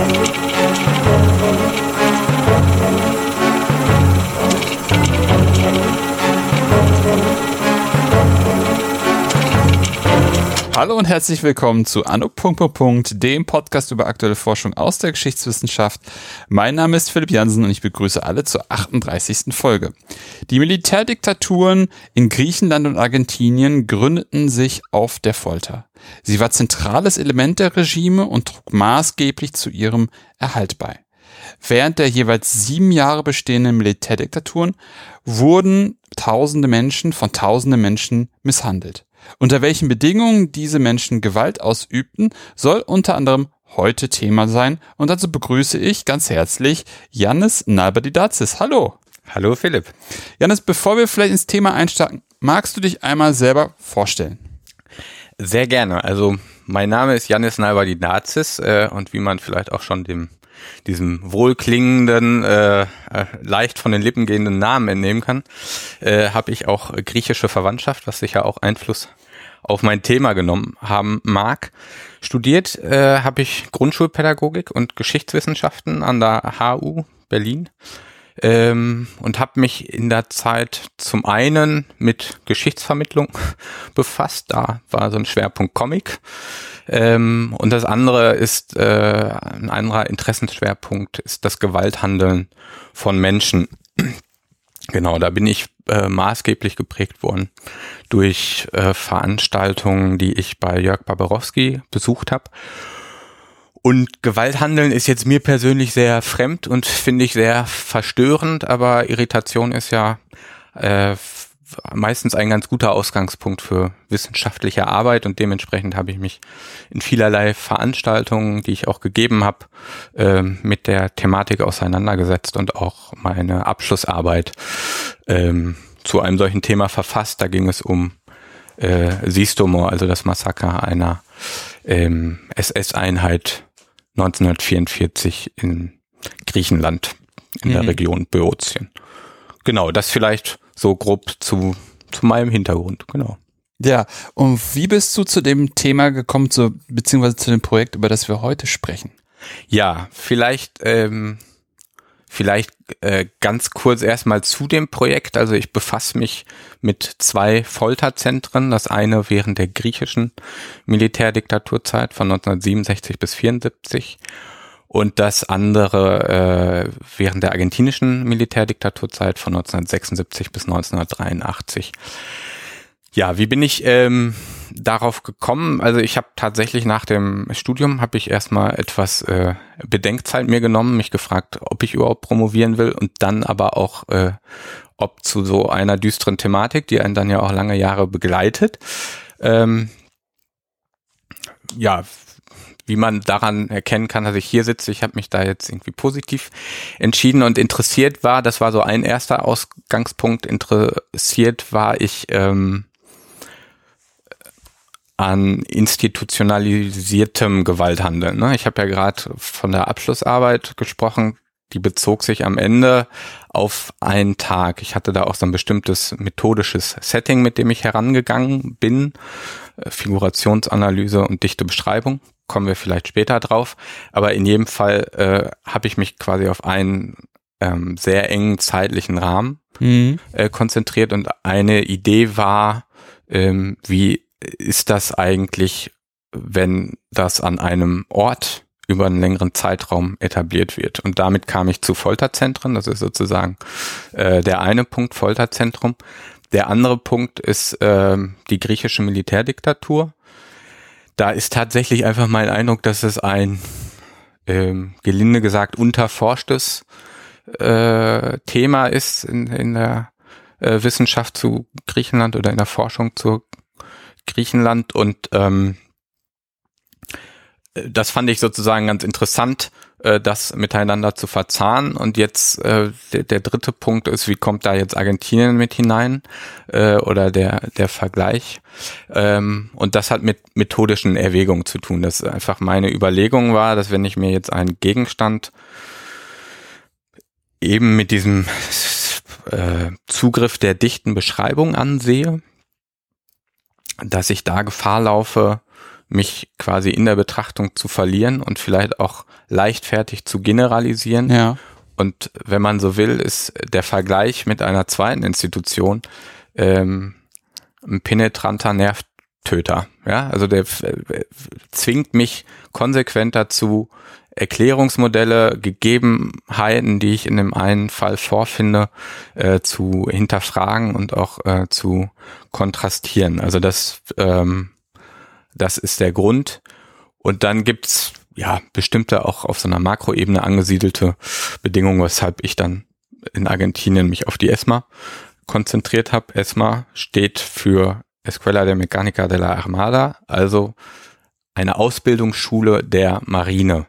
Thank you. Hallo und herzlich willkommen zu Anno. dem Podcast über aktuelle Forschung aus der Geschichtswissenschaft. Mein Name ist Philipp Jansen und ich begrüße alle zur 38. Folge. Die Militärdiktaturen in Griechenland und Argentinien gründeten sich auf der Folter. Sie war zentrales Element der Regime und trug maßgeblich zu ihrem Erhalt bei. Während der jeweils sieben Jahre bestehenden Militärdiktaturen wurden tausende Menschen von tausende Menschen misshandelt. Unter welchen Bedingungen diese Menschen Gewalt ausübten, soll unter anderem heute Thema sein und dazu begrüße ich ganz herzlich Jannis Nalbadidazis. Hallo. Hallo Philipp. Jannis, bevor wir vielleicht ins Thema einsteigen, magst du dich einmal selber vorstellen? Sehr gerne. Also mein Name ist Janis Nalbadidazis äh, und wie man vielleicht auch schon dem diesem wohlklingenden, äh, äh, leicht von den Lippen gehenden Namen entnehmen kann, äh, habe ich auch griechische Verwandtschaft, was sicher auch Einfluss auf mein Thema genommen haben mag. Studiert äh, habe ich Grundschulpädagogik und Geschichtswissenschaften an der HU Berlin ähm, und habe mich in der Zeit zum einen mit Geschichtsvermittlung befasst. Da war so ein Schwerpunkt Comic. Ähm, und das andere ist, äh, ein anderer Interessenschwerpunkt ist das Gewalthandeln von Menschen. Genau, da bin ich äh, maßgeblich geprägt worden durch äh, Veranstaltungen, die ich bei Jörg Barbarowski besucht habe. Und Gewalthandeln ist jetzt mir persönlich sehr fremd und finde ich sehr verstörend, aber Irritation ist ja äh, meistens ein ganz guter Ausgangspunkt für wissenschaftliche Arbeit und dementsprechend habe ich mich in vielerlei Veranstaltungen, die ich auch gegeben habe, äh, mit der Thematik auseinandergesetzt und auch meine Abschlussarbeit ähm, zu einem solchen Thema verfasst. Da ging es um äh, Sistomor, also das Massaker einer ähm, SS-Einheit 1944 in Griechenland in mhm. der Region Böotien. Genau, das vielleicht so grob zu, zu meinem Hintergrund, genau. Ja, und wie bist du zu dem Thema gekommen, zu, beziehungsweise zu dem Projekt, über das wir heute sprechen? Ja, vielleicht, ähm, vielleicht äh, ganz kurz erstmal zu dem Projekt. Also ich befasse mich mit zwei Folterzentren. Das eine während der griechischen Militärdiktaturzeit von 1967 bis 1974 und das andere äh, während der argentinischen Militärdiktaturzeit von 1976 bis 1983. Ja, wie bin ich ähm, darauf gekommen? Also ich habe tatsächlich nach dem Studium habe ich erstmal etwas äh, Bedenkzeit mir genommen, mich gefragt, ob ich überhaupt promovieren will und dann aber auch, äh, ob zu so einer düsteren Thematik, die einen dann ja auch lange Jahre begleitet. Ähm, ja, wie man daran erkennen kann, dass ich hier sitze. Ich habe mich da jetzt irgendwie positiv entschieden und interessiert war. Das war so ein erster Ausgangspunkt. Interessiert war ich ähm, an institutionalisiertem Gewalthandeln. Ne? Ich habe ja gerade von der Abschlussarbeit gesprochen. Die bezog sich am Ende auf einen Tag. Ich hatte da auch so ein bestimmtes methodisches Setting, mit dem ich herangegangen bin. Äh, Figurationsanalyse und dichte Beschreibung kommen wir vielleicht später drauf. Aber in jedem Fall äh, habe ich mich quasi auf einen ähm, sehr engen zeitlichen Rahmen mhm. äh, konzentriert und eine Idee war, ähm, wie ist das eigentlich, wenn das an einem Ort über einen längeren Zeitraum etabliert wird. Und damit kam ich zu Folterzentren. Das ist sozusagen äh, der eine Punkt, Folterzentrum. Der andere Punkt ist äh, die griechische Militärdiktatur da ist tatsächlich einfach mein Eindruck, dass es ein ähm, gelinde gesagt unterforschtes äh, Thema ist in, in der äh, Wissenschaft zu Griechenland oder in der Forschung zu Griechenland. Und ähm, das fand ich sozusagen ganz interessant, äh, das miteinander zu verzahnen. Und jetzt äh, der, der dritte Punkt ist, wie kommt da jetzt Argentinien mit hinein äh, oder der, der Vergleich. Ähm, und das hat mit methodischen Erwägungen zu tun. Das einfach meine Überlegung war, dass wenn ich mir jetzt einen Gegenstand eben mit diesem äh, Zugriff der dichten Beschreibung ansehe, dass ich da Gefahr laufe, mich quasi in der Betrachtung zu verlieren und vielleicht auch leichtfertig zu generalisieren. Ja. Und wenn man so will, ist der Vergleich mit einer zweiten Institution ähm, ein penetranter Nervtöter. Ja, also der äh, zwingt mich konsequent dazu, Erklärungsmodelle, Gegebenheiten, die ich in dem einen Fall vorfinde, äh, zu hinterfragen und auch äh, zu kontrastieren. Also das, ähm, das ist der Grund. Und dann gibt's ja bestimmte auch auf so einer Makroebene angesiedelte Bedingungen, weshalb ich dann in Argentinien mich auf die ESMA konzentriert habe. ESMA steht für Escuela de Mecánica de la Armada, also eine Ausbildungsschule der Marine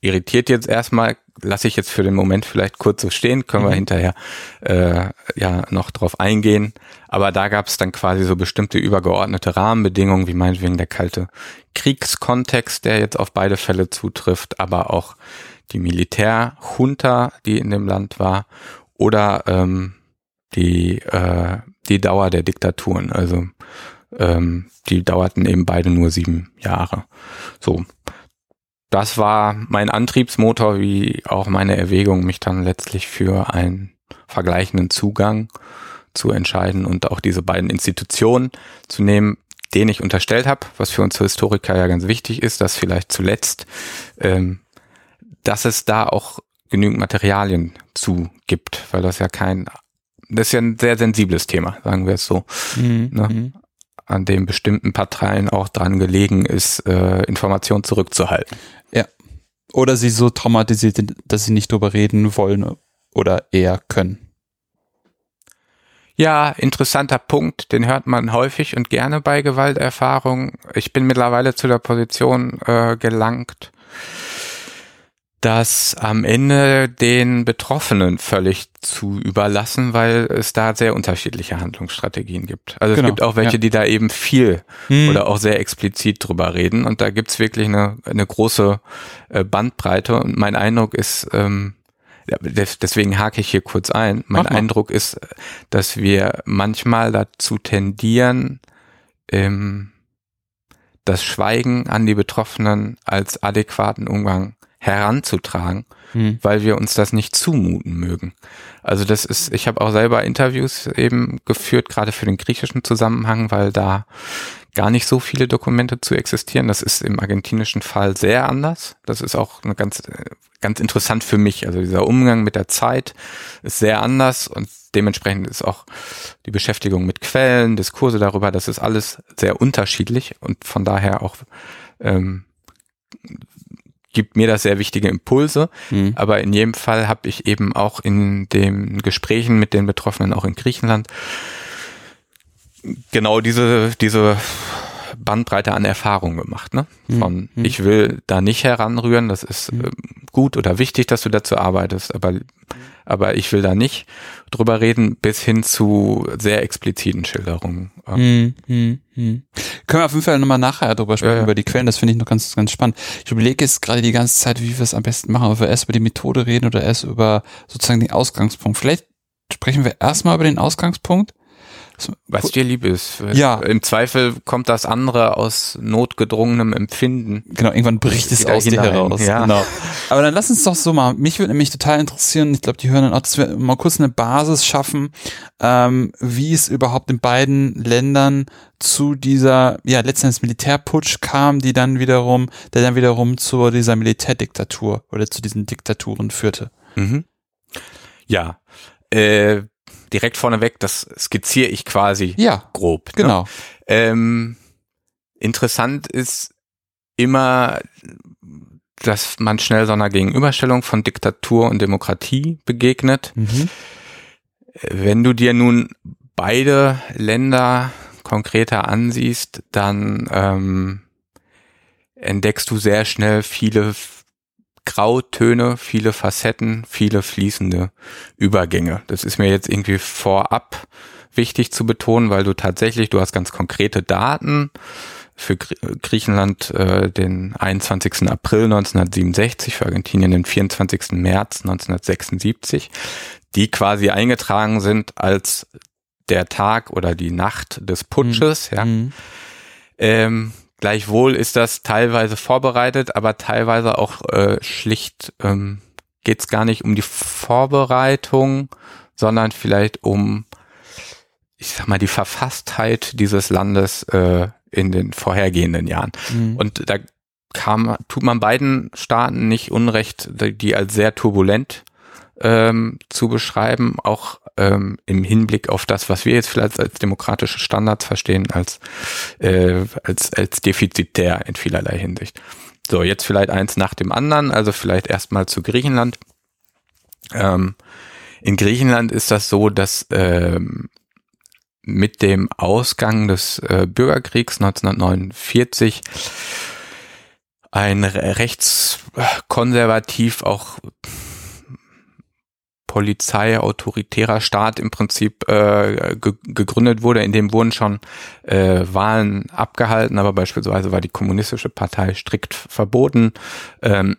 irritiert jetzt erstmal, lasse ich jetzt für den Moment vielleicht kurz so stehen, können mhm. wir hinterher äh, ja noch drauf eingehen. Aber da gab es dann quasi so bestimmte übergeordnete Rahmenbedingungen, wie meinetwegen der kalte Kriegskontext, der jetzt auf beide Fälle zutrifft, aber auch die Militärjunta, die in dem Land war, oder ähm, die, äh, die Dauer der Diktaturen. Also ähm, die dauerten eben beide nur sieben Jahre. So, das war mein Antriebsmotor, wie auch meine Erwägung, mich dann letztlich für einen vergleichenden Zugang zu entscheiden und auch diese beiden Institutionen zu nehmen, denen ich unterstellt habe, was für uns Historiker ja ganz wichtig ist, dass vielleicht zuletzt, ähm, dass es da auch genügend Materialien zu gibt, weil das ja kein, das ist ja ein sehr sensibles Thema, sagen wir es so. Mhm. Ne? Mhm. an dem bestimmten Parteien auch dran gelegen ist, äh, Informationen zurückzuhalten. Oder sie so traumatisiert sind, dass sie nicht drüber reden wollen oder eher können. Ja, interessanter Punkt, den hört man häufig und gerne bei Gewalterfahrung. Ich bin mittlerweile zu der Position äh, gelangt, das am Ende den Betroffenen völlig zu überlassen, weil es da sehr unterschiedliche Handlungsstrategien gibt. Also genau, es gibt auch welche, ja. die da eben viel hm. oder auch sehr explizit drüber reden und da gibt's wirklich eine, eine große äh, Bandbreite und mein Eindruck ist, ähm, deswegen hake ich hier kurz ein, mein Eindruck ist, dass wir manchmal dazu tendieren, ähm, das Schweigen an die Betroffenen als adäquaten Umgang heranzutragen, hm. weil wir uns das nicht zumuten mögen. Also das ist, ich habe auch selber Interviews eben geführt, gerade für den griechischen Zusammenhang, weil da gar nicht so viele Dokumente zu existieren. Das ist im argentinischen Fall sehr anders. Das ist auch eine ganz, ganz interessant für mich. Also dieser Umgang mit der Zeit ist sehr anders und dementsprechend ist auch die Beschäftigung mit Quellen, Diskurse darüber, das ist alles sehr unterschiedlich und von daher auch ähm, gibt mir das sehr wichtige Impulse. Mhm. Aber in jedem Fall habe ich eben auch in den Gesprächen mit den Betroffenen, auch in Griechenland, genau diese, diese Bandbreite an Erfahrung gemacht. Ne? Mhm. Von mhm. ich will da nicht heranrühren, das ist äh, gut oder wichtig, dass du dazu arbeitest, aber, aber ich will da nicht drüber reden, bis hin zu sehr expliziten Schilderungen. Mhm. Mhm. mhm. Können wir auf jeden Fall nochmal nachher drüber sprechen, ja, ja. über die Quellen, das finde ich noch ganz, ganz spannend. Ich überlege jetzt gerade die ganze Zeit, wie wir es am besten machen, ob wir erst über die Methode reden oder erst über sozusagen den Ausgangspunkt. Vielleicht sprechen wir erstmal über den Ausgangspunkt was dir lieb ist. Ja. Im Zweifel kommt das andere aus notgedrungenem Empfinden. Genau, irgendwann bricht es aus dir heraus. Ja. Genau. Aber dann lass uns doch so mal, mich würde nämlich total interessieren, ich glaube, die hören dann auch, dass wir mal kurz eine Basis schaffen, ähm, wie es überhaupt in beiden Ländern zu dieser, ja, letztendlich Militärputsch kam, die dann wiederum, der dann wiederum zu dieser Militärdiktatur oder zu diesen Diktaturen führte. Mhm. Ja. Äh, direkt vorneweg, das skizziere ich quasi ja, grob. Ne? Genau. Ähm, interessant ist immer, dass man schnell so einer Gegenüberstellung von Diktatur und Demokratie begegnet. Mhm. Wenn du dir nun beide Länder konkreter ansiehst, dann ähm, entdeckst du sehr schnell viele Grautöne, viele Facetten, viele fließende Übergänge. Das ist mir jetzt irgendwie vorab wichtig zu betonen, weil du tatsächlich, du hast ganz konkrete Daten für Griechenland äh, den 21. April 1967, für Argentinien den 24. März 1976, die quasi eingetragen sind als der Tag oder die Nacht des Putsches, mhm. ja. Ähm, Gleichwohl ist das teilweise vorbereitet, aber teilweise auch äh, schlicht ähm, geht es gar nicht um die Vorbereitung, sondern vielleicht um, ich sag mal, die Verfasstheit dieses Landes äh, in den vorhergehenden Jahren. Mhm. Und da kam, tut man beiden Staaten nicht Unrecht, die als sehr turbulent ähm, zu beschreiben, auch ähm, im Hinblick auf das, was wir jetzt vielleicht als demokratische Standards verstehen, als, äh, als, als defizitär in vielerlei Hinsicht. So, jetzt vielleicht eins nach dem anderen, also vielleicht erstmal zu Griechenland. Ähm, in Griechenland ist das so, dass ähm, mit dem Ausgang des äh, Bürgerkriegs 1949 ein rechtskonservativ auch Polizei, autoritärer Staat im Prinzip äh, ge gegründet wurde. In dem wurden schon äh, Wahlen abgehalten, aber beispielsweise war die kommunistische Partei strikt verboten. Ähm,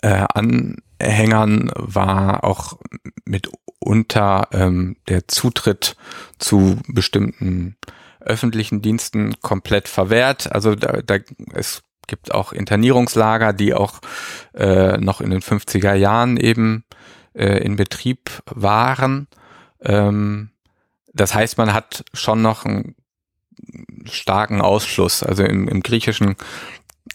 äh, Anhängern war auch mitunter ähm, der Zutritt zu bestimmten öffentlichen Diensten komplett verwehrt. Also da, da es gibt auch Internierungslager, die auch äh, noch in den 50er Jahren eben äh, in Betrieb waren. Ähm, das heißt, man hat schon noch einen starken Ausschluss. Also im, im Griechischen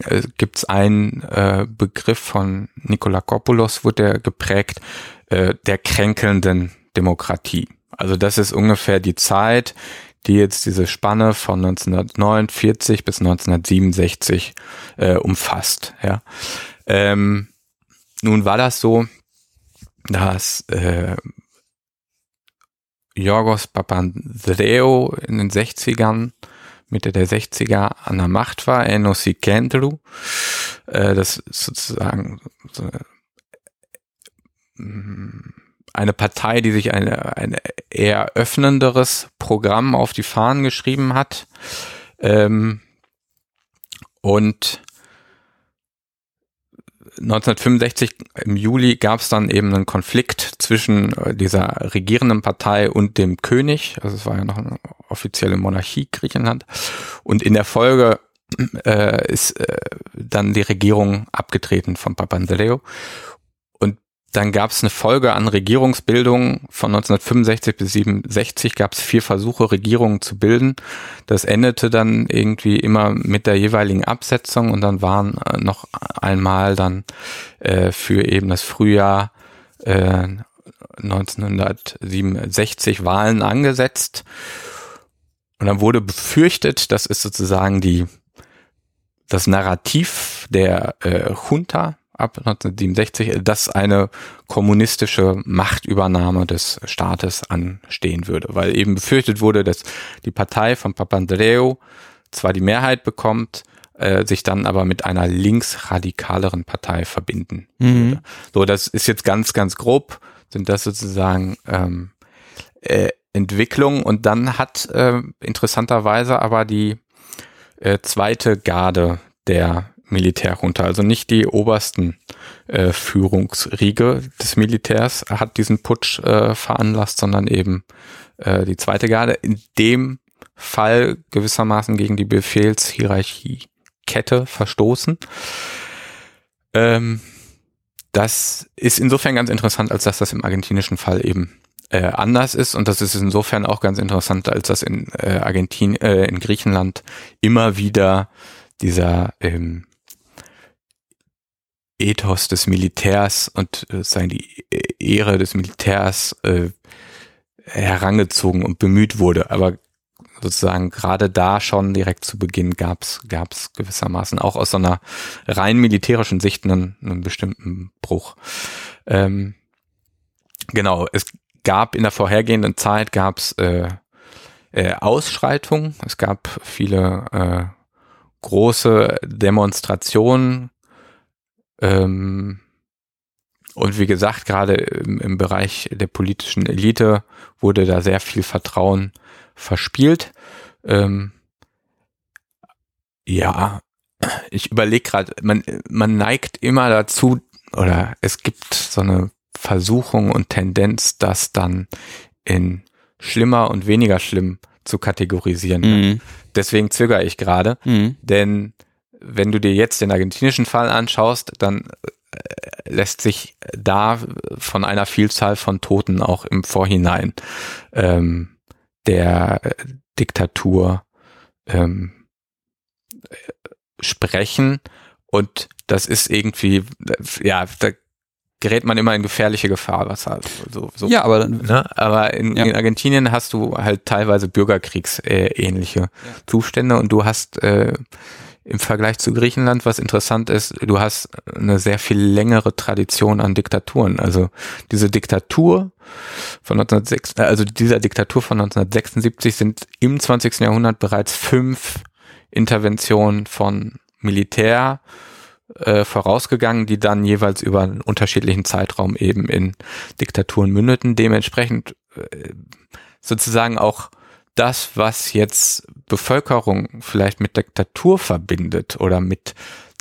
äh, gibt es einen äh, Begriff von Nikolakopoulos, wurde der geprägt, äh, der kränkelnden Demokratie. Also das ist ungefähr die Zeit, die jetzt diese Spanne von 1949 bis 1967 äh, umfasst. Ja. Ähm, nun war das so, dass äh, Yorgos Papandreou in den 60ern, Mitte der 60er an der Macht war, Enos Kendru. Äh, das ist sozusagen so eine, eine Partei, die sich eine, ein eher öffnenderes Programm auf die Fahnen geschrieben hat. Ähm, und 1965 im Juli gab es dann eben einen Konflikt zwischen äh, dieser regierenden Partei und dem König. Also es war ja noch eine offizielle Monarchie Griechenland. Und in der Folge äh, ist äh, dann die Regierung abgetreten von Papandreou. Dann gab es eine Folge an Regierungsbildungen von 1965 bis 67 gab es vier Versuche, Regierungen zu bilden. Das endete dann irgendwie immer mit der jeweiligen Absetzung und dann waren äh, noch einmal dann äh, für eben das Frühjahr äh, 1967 Wahlen angesetzt. Und dann wurde befürchtet, das ist sozusagen die das Narrativ der äh, Junta, ab 1967, dass eine kommunistische Machtübernahme des Staates anstehen würde, weil eben befürchtet wurde, dass die Partei von Papandreou zwar die Mehrheit bekommt, äh, sich dann aber mit einer linksradikaleren Partei verbinden mhm. würde. So, das ist jetzt ganz, ganz grob, sind das sozusagen ähm, äh, Entwicklungen und dann hat äh, interessanterweise aber die äh, zweite Garde der Militärjunta, also nicht die obersten äh, Führungsriege des Militärs hat diesen Putsch äh, veranlasst, sondern eben äh, die zweite Garde. In dem Fall gewissermaßen gegen die Befehlshierarchiekette verstoßen. Ähm, das ist insofern ganz interessant, als dass das im argentinischen Fall eben äh, anders ist und das ist insofern auch ganz interessant, als dass in äh, Argentin, äh, in Griechenland immer wieder dieser ähm, Ethos des Militärs und äh, sagen die Ehre des Militärs äh, herangezogen und bemüht wurde. Aber sozusagen gerade da schon direkt zu Beginn gab's gab's gewissermaßen auch aus so einer rein militärischen Sicht einen, einen bestimmten Bruch. Ähm, genau, es gab in der vorhergehenden Zeit gab's äh, äh, Ausschreitungen, es gab viele äh, große Demonstrationen ähm, und wie gesagt, gerade im, im, Bereich der politischen Elite wurde da sehr viel Vertrauen verspielt. Ähm, ja, ich überlege gerade, man, man neigt immer dazu, oder es gibt so eine Versuchung und Tendenz, das dann in schlimmer und weniger schlimm zu kategorisieren. Mhm. Deswegen zögere ich gerade, mhm. denn wenn du dir jetzt den argentinischen Fall anschaust, dann äh, lässt sich da von einer Vielzahl von Toten auch im Vorhinein ähm, der äh, Diktatur ähm, sprechen und das ist irgendwie, ja, da gerät man immer in gefährliche Gefahr, was halt so, so ja, aber ne? aber in, ja. in, Argentinien hast du halt teilweise Bürgerkriegsähnliche ja. Zustände und du hast äh, im Vergleich zu Griechenland, was interessant ist, du hast eine sehr viel längere Tradition an Diktaturen. Also diese Diktatur von 1906, also dieser Diktatur von 1976 sind im 20. Jahrhundert bereits fünf Interventionen von Militär äh, vorausgegangen, die dann jeweils über einen unterschiedlichen Zeitraum eben in Diktaturen mündeten. Dementsprechend äh, sozusagen auch das, was jetzt Bevölkerung vielleicht mit Diktatur verbindet oder mit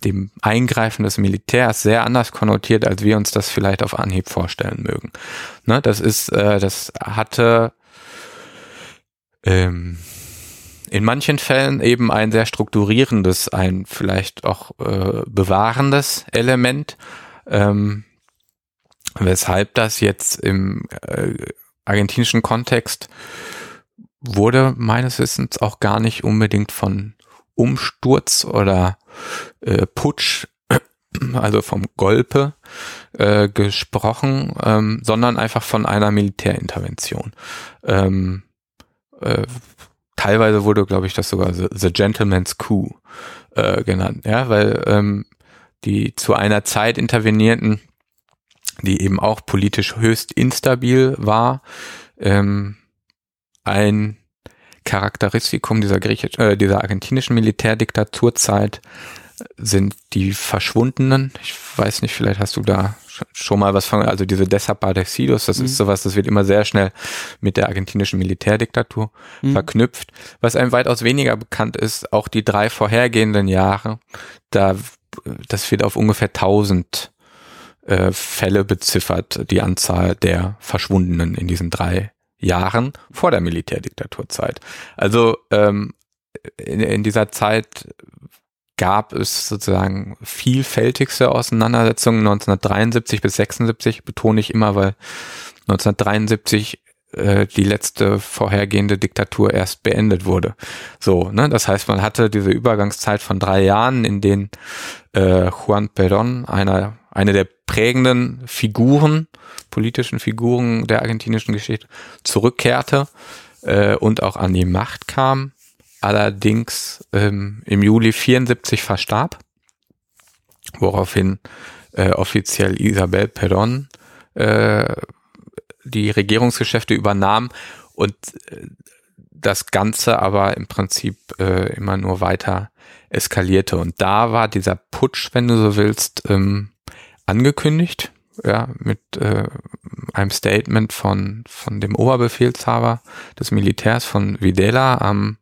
dem Eingreifen des Militärs sehr anders konnotiert, als wir uns das vielleicht auf Anhieb vorstellen mögen. Ne, das ist, äh, das hatte ähm, in manchen Fällen eben ein sehr strukturierendes, ein vielleicht auch äh, bewahrendes Element, ähm, weshalb das jetzt im äh, argentinischen Kontext wurde meines Wissens auch gar nicht unbedingt von Umsturz oder äh, Putsch, also vom Golpe äh, gesprochen, ähm, sondern einfach von einer Militärintervention. Ähm, äh, teilweise wurde, glaube ich, das sogar The, The Gentleman's Coup äh, genannt, ja, weil ähm, die zu einer Zeit intervenierten, die eben auch politisch höchst instabil war, ähm, ein Charakteristikum dieser griechisch, äh, dieser argentinischen Militärdiktaturzeit sind die Verschwundenen. Ich weiß nicht, vielleicht hast du da schon mal was von, also diese Desaparecidos, das mhm. ist sowas, das wird immer sehr schnell mit der argentinischen Militärdiktatur mhm. verknüpft. Was einem weitaus weniger bekannt ist, auch die drei vorhergehenden Jahre, da, das wird auf ungefähr 1000 äh, Fälle beziffert, die Anzahl der Verschwundenen in diesen drei Jahren vor der Militärdiktaturzeit. Also ähm, in, in dieser Zeit gab es sozusagen vielfältigste Auseinandersetzungen 1973 bis 76 betone ich immer, weil 1973 äh, die letzte vorhergehende Diktatur erst beendet wurde. So, ne, das heißt, man hatte diese Übergangszeit von drei Jahren, in denen äh, Juan Perón, einer eine der prägenden Figuren, politischen Figuren der argentinischen Geschichte, zurückkehrte äh, und auch an die Macht kam allerdings ähm, im Juli 74 verstarb, woraufhin äh, offiziell Isabel Perón äh, die Regierungsgeschäfte übernahm und äh, das Ganze aber im Prinzip äh, immer nur weiter eskalierte. Und da war dieser Putsch, wenn du so willst, ähm, angekündigt, ja, mit äh, einem Statement von, von dem Oberbefehlshaber des Militärs von Videla am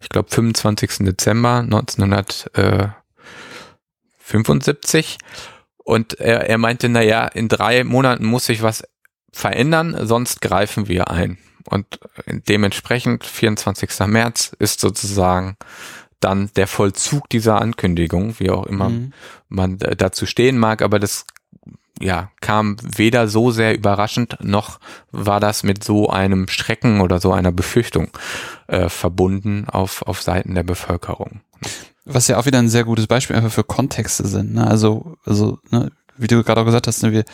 ich glaube, 25. Dezember 1975. Und er, er meinte, na ja, in drei Monaten muss sich was verändern, sonst greifen wir ein. Und dementsprechend, 24. März ist sozusagen dann der Vollzug dieser Ankündigung, wie auch immer mhm. man dazu stehen mag, aber das ja, kam weder so sehr überraschend, noch war das mit so einem Schrecken oder so einer Befürchtung äh, verbunden auf, auf Seiten der Bevölkerung. Was ja auch wieder ein sehr gutes Beispiel einfach für Kontexte sind. Ne? Also, also ne, wie du gerade auch gesagt hast, ne,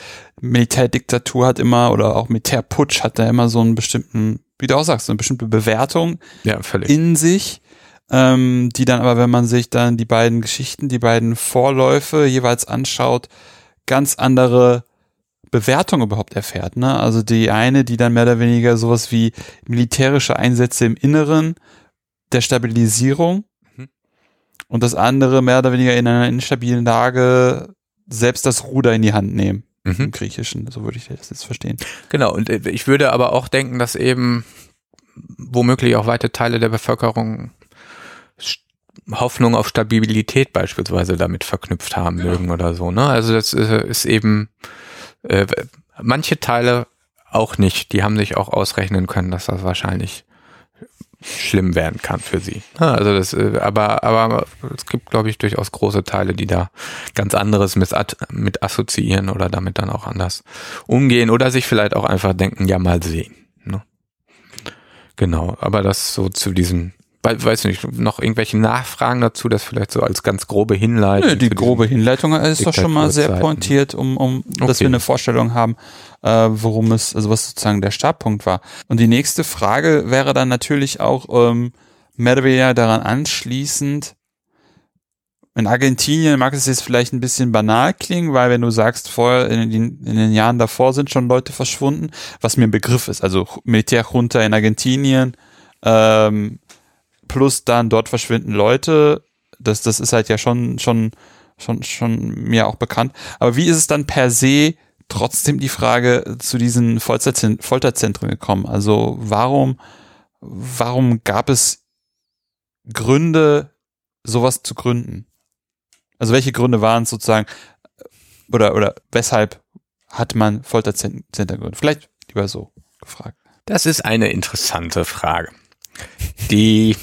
Militärdiktatur hat immer oder auch Militärputsch hat da immer so einen bestimmten, wie du auch sagst, eine bestimmte Bewertung ja, in sich, ähm, die dann aber, wenn man sich dann die beiden Geschichten, die beiden Vorläufe jeweils anschaut, ganz andere Bewertung überhaupt erfährt. Ne? Also die eine, die dann mehr oder weniger sowas wie militärische Einsätze im Inneren der Stabilisierung mhm. und das andere mehr oder weniger in einer instabilen Lage selbst das Ruder in die Hand nehmen. Mhm. Im Griechischen, so würde ich das jetzt verstehen. Genau, und äh, ich würde aber auch denken, dass eben womöglich auch weite Teile der Bevölkerung Hoffnung auf Stabilität beispielsweise damit verknüpft haben genau. mögen oder so. Ne? Also das ist eben äh, manche Teile auch nicht. Die haben sich auch ausrechnen können, dass das wahrscheinlich schlimm werden kann für sie. Also das, äh, aber, aber es gibt, glaube ich, durchaus große Teile, die da ganz anderes mit, mit assoziieren oder damit dann auch anders umgehen oder sich vielleicht auch einfach denken, ja mal sehen. Ne? Genau, aber das so zu diesem weiß nicht, noch irgendwelche Nachfragen dazu, das vielleicht so als ganz grobe Hinleitung. Nö, die grobe Hinleitung ist doch schon mal sehr pointiert, um, um okay. dass wir eine Vorstellung haben, äh, worum es, also was sozusagen der Startpunkt war. Und die nächste Frage wäre dann natürlich auch ähm, mehr oder weniger daran anschließend, in Argentinien mag es jetzt vielleicht ein bisschen banal klingen, weil wenn du sagst, vorher in den, in den Jahren davor sind schon Leute verschwunden, was mir ein Begriff ist, also Militärjunta in Argentinien, ähm, plus dann dort verschwinden Leute, das, das ist halt ja schon, schon, schon, schon mir auch bekannt. Aber wie ist es dann per se trotzdem die Frage zu diesen Folterzentren gekommen? Also warum, warum gab es Gründe, sowas zu gründen? Also welche Gründe waren es sozusagen oder oder weshalb hat man Folterzentren gegründet? Vielleicht lieber so gefragt. Das ist eine interessante Frage, die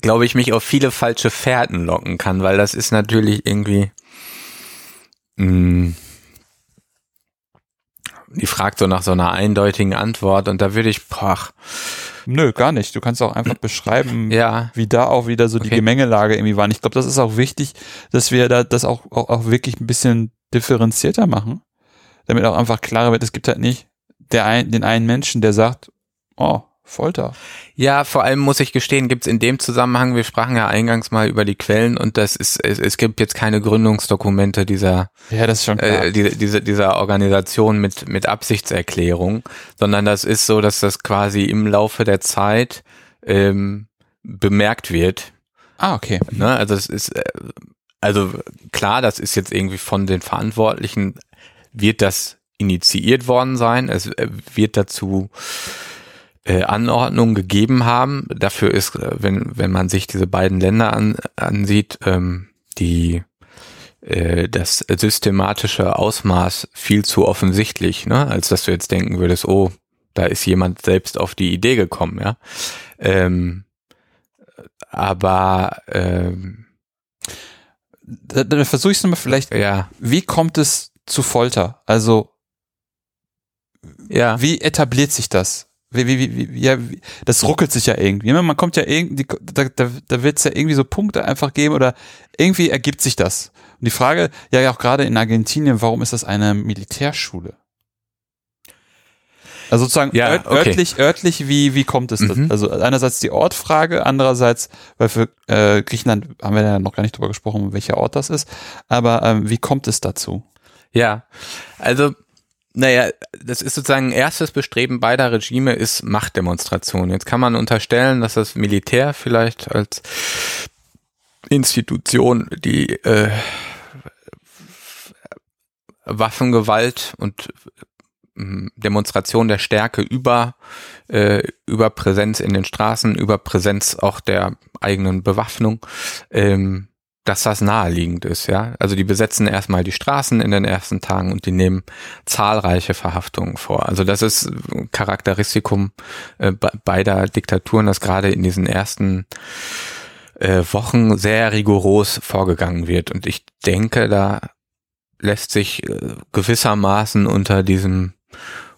glaube ich mich auf viele falsche Fährten locken kann, weil das ist natürlich irgendwie mh, hm, die fragt so nach so einer eindeutigen Antwort und da würde ich, boah, Nö, gar nicht. Du kannst auch einfach beschreiben, ja. wie da auch wieder so die Gemengelage irgendwie war. Ich glaube, das ist auch wichtig, dass wir da das auch, auch, auch wirklich ein bisschen differenzierter machen, damit auch einfach klarer wird, es gibt halt nicht der ein, den einen Menschen, der sagt, oh, Folter. Ja, vor allem muss ich gestehen, gibt es in dem Zusammenhang, wir sprachen ja eingangs mal über die Quellen und das ist, es, es gibt jetzt keine Gründungsdokumente dieser, ja, das ist schon klar. Äh, die, diese, dieser Organisation mit, mit Absichtserklärung, sondern das ist so, dass das quasi im Laufe der Zeit ähm, bemerkt wird. Ah, okay. Ne? Also es ist, äh, also klar, das ist jetzt irgendwie von den Verantwortlichen, wird das initiiert worden sein, es äh, wird dazu äh, Anordnung gegeben haben. Dafür ist, äh, wenn, wenn man sich diese beiden Länder an, ansieht, ähm, die äh, das systematische Ausmaß viel zu offensichtlich, ne? als dass du jetzt denken würdest, oh, da ist jemand selbst auf die Idee gekommen, ja. Ähm, aber ähm, dann, dann versuche ich es nochmal vielleicht. Ja. Wie kommt es zu Folter? Also ja. Wie etabliert sich das? Wie, wie, wie, ja, das ruckelt sich ja irgendwie. Man kommt ja irgendwie, da, da, da wird es ja irgendwie so Punkte einfach geben oder irgendwie ergibt sich das. Und die Frage, ja, ja auch gerade in Argentinien, warum ist das eine Militärschule? Also sozusagen ja, ört, okay. örtlich, örtlich, wie, wie kommt es? Mhm. Also einerseits die Ortfrage, andererseits, weil für äh, Griechenland haben wir ja noch gar nicht drüber gesprochen, welcher Ort das ist, aber ähm, wie kommt es dazu? Ja, also naja, das ist sozusagen erstes Bestreben beider Regime ist Machtdemonstration. Jetzt kann man unterstellen, dass das Militär vielleicht als Institution die äh, Waffengewalt und äh, Demonstration der Stärke über, äh, über Präsenz in den Straßen, über Präsenz auch der eigenen Bewaffnung ähm, dass das naheliegend ist, ja. Also die besetzen erstmal die Straßen in den ersten Tagen und die nehmen zahlreiche Verhaftungen vor. Also das ist Charakteristikum äh, beider Diktaturen, dass gerade in diesen ersten äh, Wochen sehr rigoros vorgegangen wird. Und ich denke, da lässt sich äh, gewissermaßen unter diesem,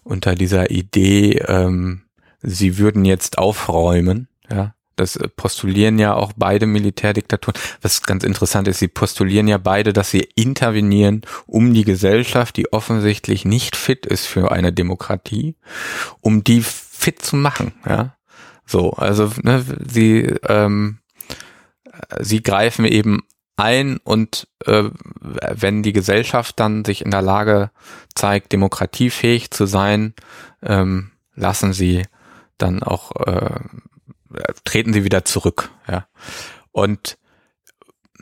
unter dieser Idee, ähm, sie würden jetzt aufräumen, ja, das postulieren ja auch beide Militärdiktaturen. Was ganz interessant ist, sie postulieren ja beide, dass sie intervenieren, um die Gesellschaft, die offensichtlich nicht fit ist für eine Demokratie, um die fit zu machen. Ja, so, also ne, sie ähm, sie greifen eben ein und äh, wenn die Gesellschaft dann sich in der Lage zeigt, demokratiefähig zu sein, ähm, lassen sie dann auch äh, treten sie wieder zurück. Ja. Und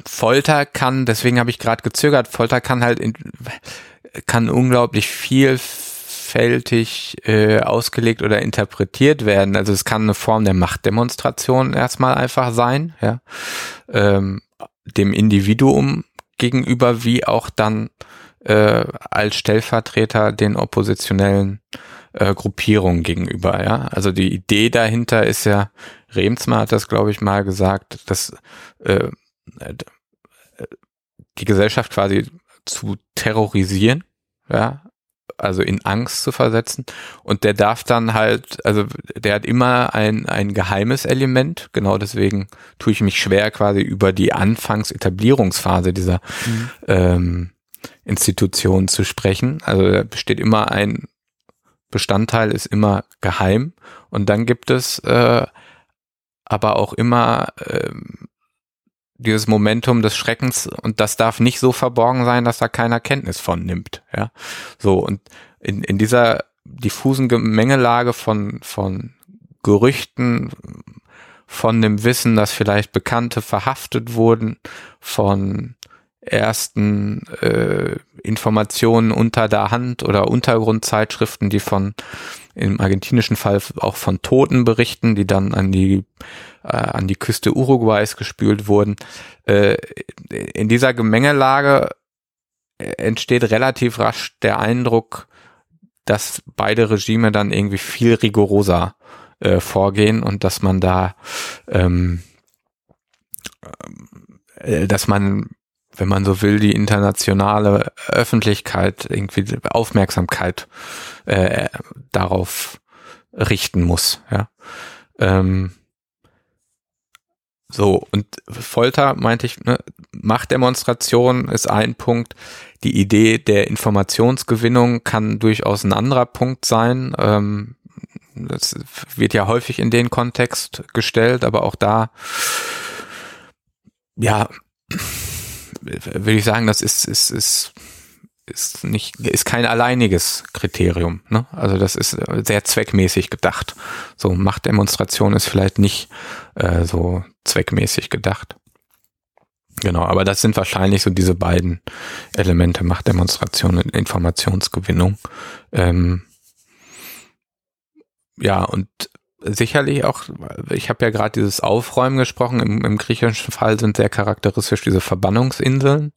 Folter kann, deswegen habe ich gerade gezögert, Folter kann halt in, kann unglaublich vielfältig äh, ausgelegt oder interpretiert werden. Also es kann eine Form der Machtdemonstration erstmal einfach sein, ja, ähm, dem Individuum gegenüber, wie auch dann äh, als Stellvertreter den oppositionellen äh, Gruppierungen gegenüber. Ja, also die Idee dahinter ist ja, Remsmar hat das, glaube ich, mal gesagt, dass äh, äh, die Gesellschaft quasi zu terrorisieren, ja, also in Angst zu versetzen. Und der darf dann halt, also der hat immer ein, ein geheimes Element. Genau deswegen tue ich mich schwer, quasi über die Anfangsetablierungsphase dieser mhm. ähm, Institution zu sprechen. Also da besteht immer ein Bestandteil, ist immer geheim. Und dann gibt es äh, aber auch immer ähm, dieses Momentum des Schreckens und das darf nicht so verborgen sein, dass da keiner Kenntnis von nimmt. Ja, so und in, in dieser diffusen Gemengelage von von Gerüchten, von dem Wissen, dass vielleicht Bekannte verhaftet wurden, von ersten äh, Informationen unter der Hand oder Untergrundzeitschriften, die von im argentinischen Fall auch von Toten berichten, die dann an die äh, an die Küste Uruguays gespült wurden. Äh, in dieser Gemengelage äh, entsteht relativ rasch der Eindruck, dass beide Regime dann irgendwie viel rigoroser äh, vorgehen und dass man da, ähm, äh, dass man, wenn man so will, die internationale Öffentlichkeit irgendwie Aufmerksamkeit äh, darauf richten muss. Ja. Ähm, so, und Folter meinte ich, ne, Machtdemonstration ist ein Punkt. Die Idee der Informationsgewinnung kann durchaus ein anderer Punkt sein. Ähm, das wird ja häufig in den Kontext gestellt, aber auch da, ja, würde ich sagen, das ist, ist, ist ist nicht, ist kein alleiniges Kriterium. Ne? Also das ist sehr zweckmäßig gedacht. So Machtdemonstration ist vielleicht nicht äh, so zweckmäßig gedacht. Genau, aber das sind wahrscheinlich so diese beiden Elemente, Machtdemonstration und Informationsgewinnung. Ähm, ja, und sicherlich auch, ich habe ja gerade dieses Aufräumen gesprochen, im, im, griechischen Fall sind sehr charakteristisch diese Verbannungsinseln.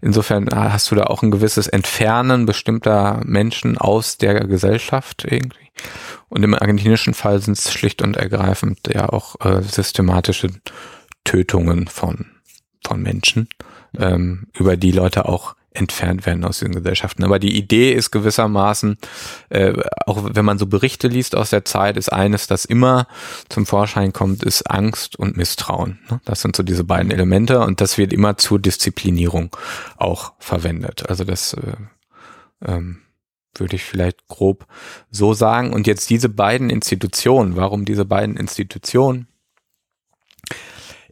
Insofern hast du da auch ein gewisses Entfernen bestimmter Menschen aus der Gesellschaft irgendwie. Und im argentinischen Fall sind es schlicht und ergreifend ja auch äh, systematische Tötungen von, von Menschen, ähm, über die Leute auch entfernt werden aus den Gesellschaften. Aber die Idee ist gewissermaßen, äh, auch wenn man so Berichte liest aus der Zeit, ist eines, das immer zum Vorschein kommt, ist Angst und Misstrauen. Ne? Das sind so diese beiden Elemente und das wird immer zur Disziplinierung auch verwendet. Also das äh, ähm, würde ich vielleicht grob so sagen. Und jetzt diese beiden Institutionen, warum diese beiden Institutionen?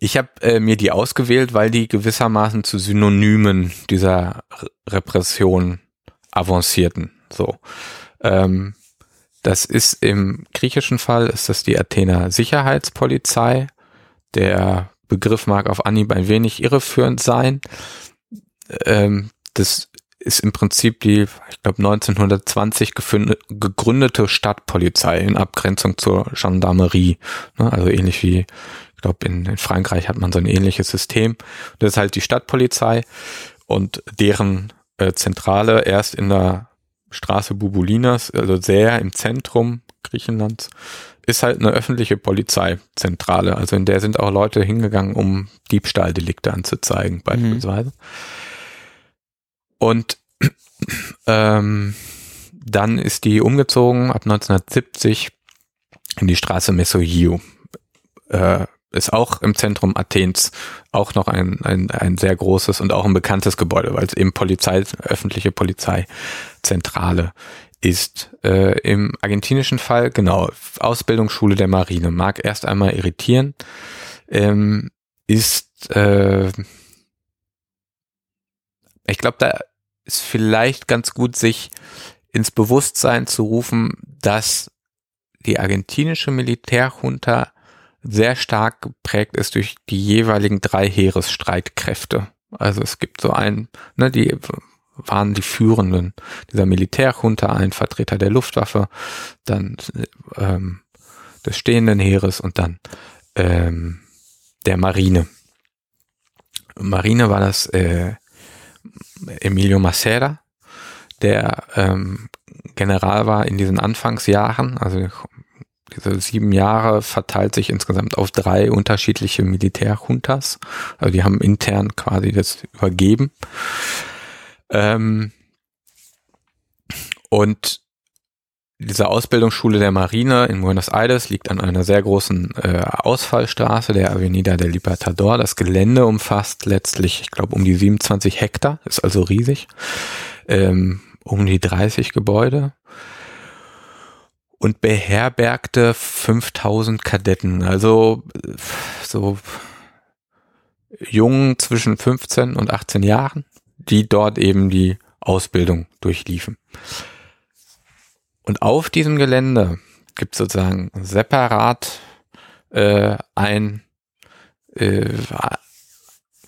Ich habe äh, mir die ausgewählt, weil die gewissermaßen zu Synonymen dieser Repression avancierten. So. Ähm, das ist im griechischen Fall ist das die Athener Sicherheitspolizei. Der Begriff mag auf Anhieb ein wenig irreführend sein. Ähm, das ist im Prinzip die, ich glaube, 1920 gegründete Stadtpolizei in Abgrenzung zur Gendarmerie. Ne? Also ähnlich wie ich glaube, in, in Frankreich hat man so ein ähnliches System. Das ist halt die Stadtpolizei und deren äh, Zentrale erst in der Straße Bubulinas, also sehr im Zentrum Griechenlands, ist halt eine öffentliche Polizeizentrale. Also in der sind auch Leute hingegangen, um Diebstahldelikte anzuzeigen, mhm. beispielsweise. Mhm. Und ähm, dann ist die umgezogen ab 1970 in die Straße Messogiu. Äh, ist auch im Zentrum Athens auch noch ein, ein, ein sehr großes und auch ein bekanntes Gebäude, weil es eben Polizei, öffentliche Polizeizentrale ist. Äh, Im argentinischen Fall, genau, Ausbildungsschule der Marine, mag erst einmal irritieren, ähm, ist, äh, ich glaube, da ist vielleicht ganz gut, sich ins Bewusstsein zu rufen, dass die argentinische Militärjunta sehr stark geprägt ist durch die jeweiligen drei Heeresstreitkräfte. Also es gibt so ein, ne, die waren die Führenden dieser Militärjunta, ein Vertreter der Luftwaffe, dann ähm, des stehenden Heeres und dann ähm, der Marine. Marine war das äh, Emilio Macera, der ähm, General war in diesen Anfangsjahren, also diese sieben Jahre verteilt sich insgesamt auf drei unterschiedliche Militärjuntas. Also die haben intern quasi das übergeben. Ähm, und diese Ausbildungsschule der Marine in Buenos Aires liegt an einer sehr großen äh, Ausfallstraße, der Avenida del Libertador. Das Gelände umfasst letztlich, ich glaube, um die 27 Hektar, ist also riesig, ähm, um die 30 Gebäude und beherbergte 5000 Kadetten, also so Jungen zwischen 15 und 18 Jahren, die dort eben die Ausbildung durchliefen. Und auf diesem Gelände gibt es sozusagen separat äh, ein äh,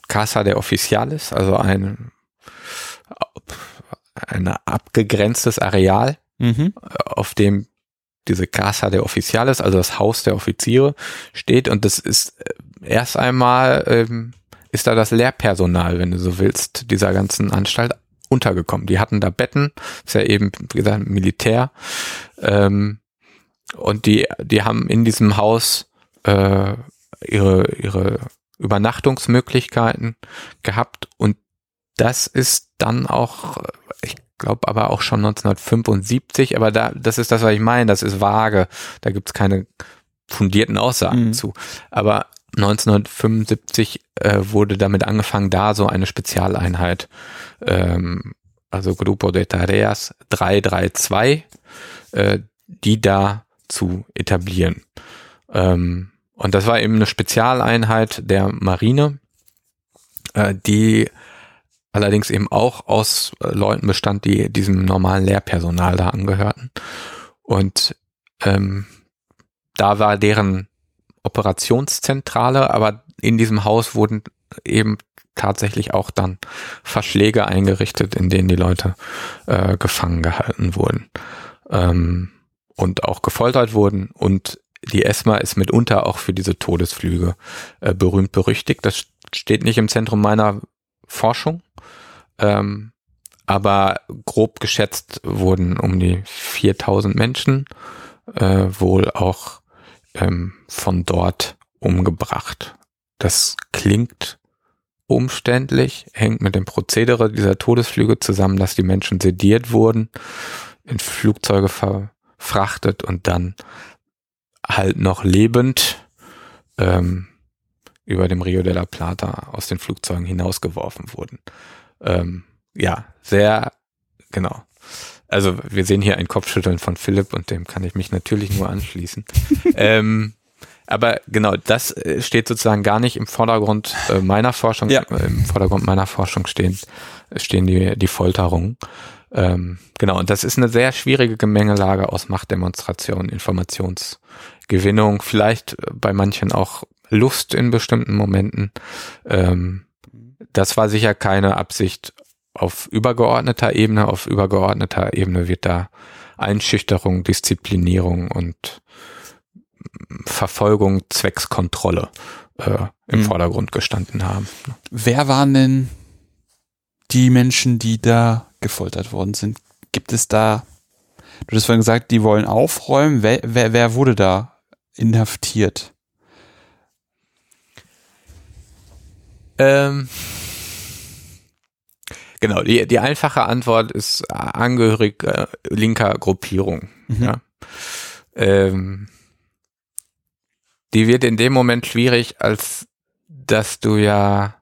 Casa de Oficiales, also ein, ein abgegrenztes Areal, mhm. auf dem diese Casa de Oficiales, also das Haus der Offiziere, steht. Und das ist äh, erst einmal, ähm, ist da das Lehrpersonal, wenn du so willst, dieser ganzen Anstalt untergekommen. Die hatten da Betten, ist ja eben, wie gesagt, Militär. Ähm, und die, die haben in diesem Haus äh, ihre, ihre Übernachtungsmöglichkeiten gehabt. Und das ist dann auch, ich glaube aber auch schon 1975, aber da, das ist das, was ich meine, das ist vage. Da gibt's keine fundierten Aussagen mhm. zu. Aber 1975 äh, wurde damit angefangen, da so eine Spezialeinheit, ähm, also Grupo de Tareas 332, äh, die da zu etablieren. Ähm, und das war eben eine Spezialeinheit der Marine, äh, die allerdings eben auch aus äh, Leuten bestand, die diesem normalen Lehrpersonal da angehörten. Und ähm, da war deren Operationszentrale, aber in diesem Haus wurden eben tatsächlich auch dann Verschläge eingerichtet, in denen die Leute äh, gefangen gehalten wurden ähm, und auch gefoltert wurden. Und die ESMA ist mitunter auch für diese Todesflüge äh, berühmt berüchtigt. Das steht nicht im Zentrum meiner Forschung, ähm, aber grob geschätzt wurden um die 4000 Menschen äh, wohl auch ähm, von dort umgebracht. Das klingt umständlich, hängt mit dem Prozedere dieser Todesflüge zusammen, dass die Menschen sediert wurden, in Flugzeuge verfrachtet und dann halt noch lebend ähm, über dem Rio de la Plata aus den Flugzeugen hinausgeworfen wurden. Ähm, ja, sehr, genau. Also wir sehen hier ein Kopfschütteln von Philipp und dem kann ich mich natürlich nur anschließen. ähm, aber genau, das äh, steht sozusagen gar nicht im Vordergrund äh, meiner Forschung. Ja. Im Vordergrund meiner Forschung stehen, stehen die, die Folterungen. Ähm, genau, und das ist eine sehr schwierige Gemengelage aus Machtdemonstration, Informationsgewinnung, vielleicht bei manchen auch Lust in bestimmten Momenten. Ähm, das war sicher keine Absicht auf übergeordneter Ebene. Auf übergeordneter Ebene wird da Einschüchterung, Disziplinierung und Verfolgung zwecks Kontrolle äh, im mhm. Vordergrund gestanden haben. Wer waren denn die Menschen, die da gefoltert worden sind? Gibt es da, du hast vorhin gesagt, die wollen aufräumen. Wer, wer, wer wurde da inhaftiert? Ähm, genau, die, die einfache Antwort ist angehörig äh, linker Gruppierung. Mhm. Ja. Ähm, die wird in dem Moment schwierig, als dass du ja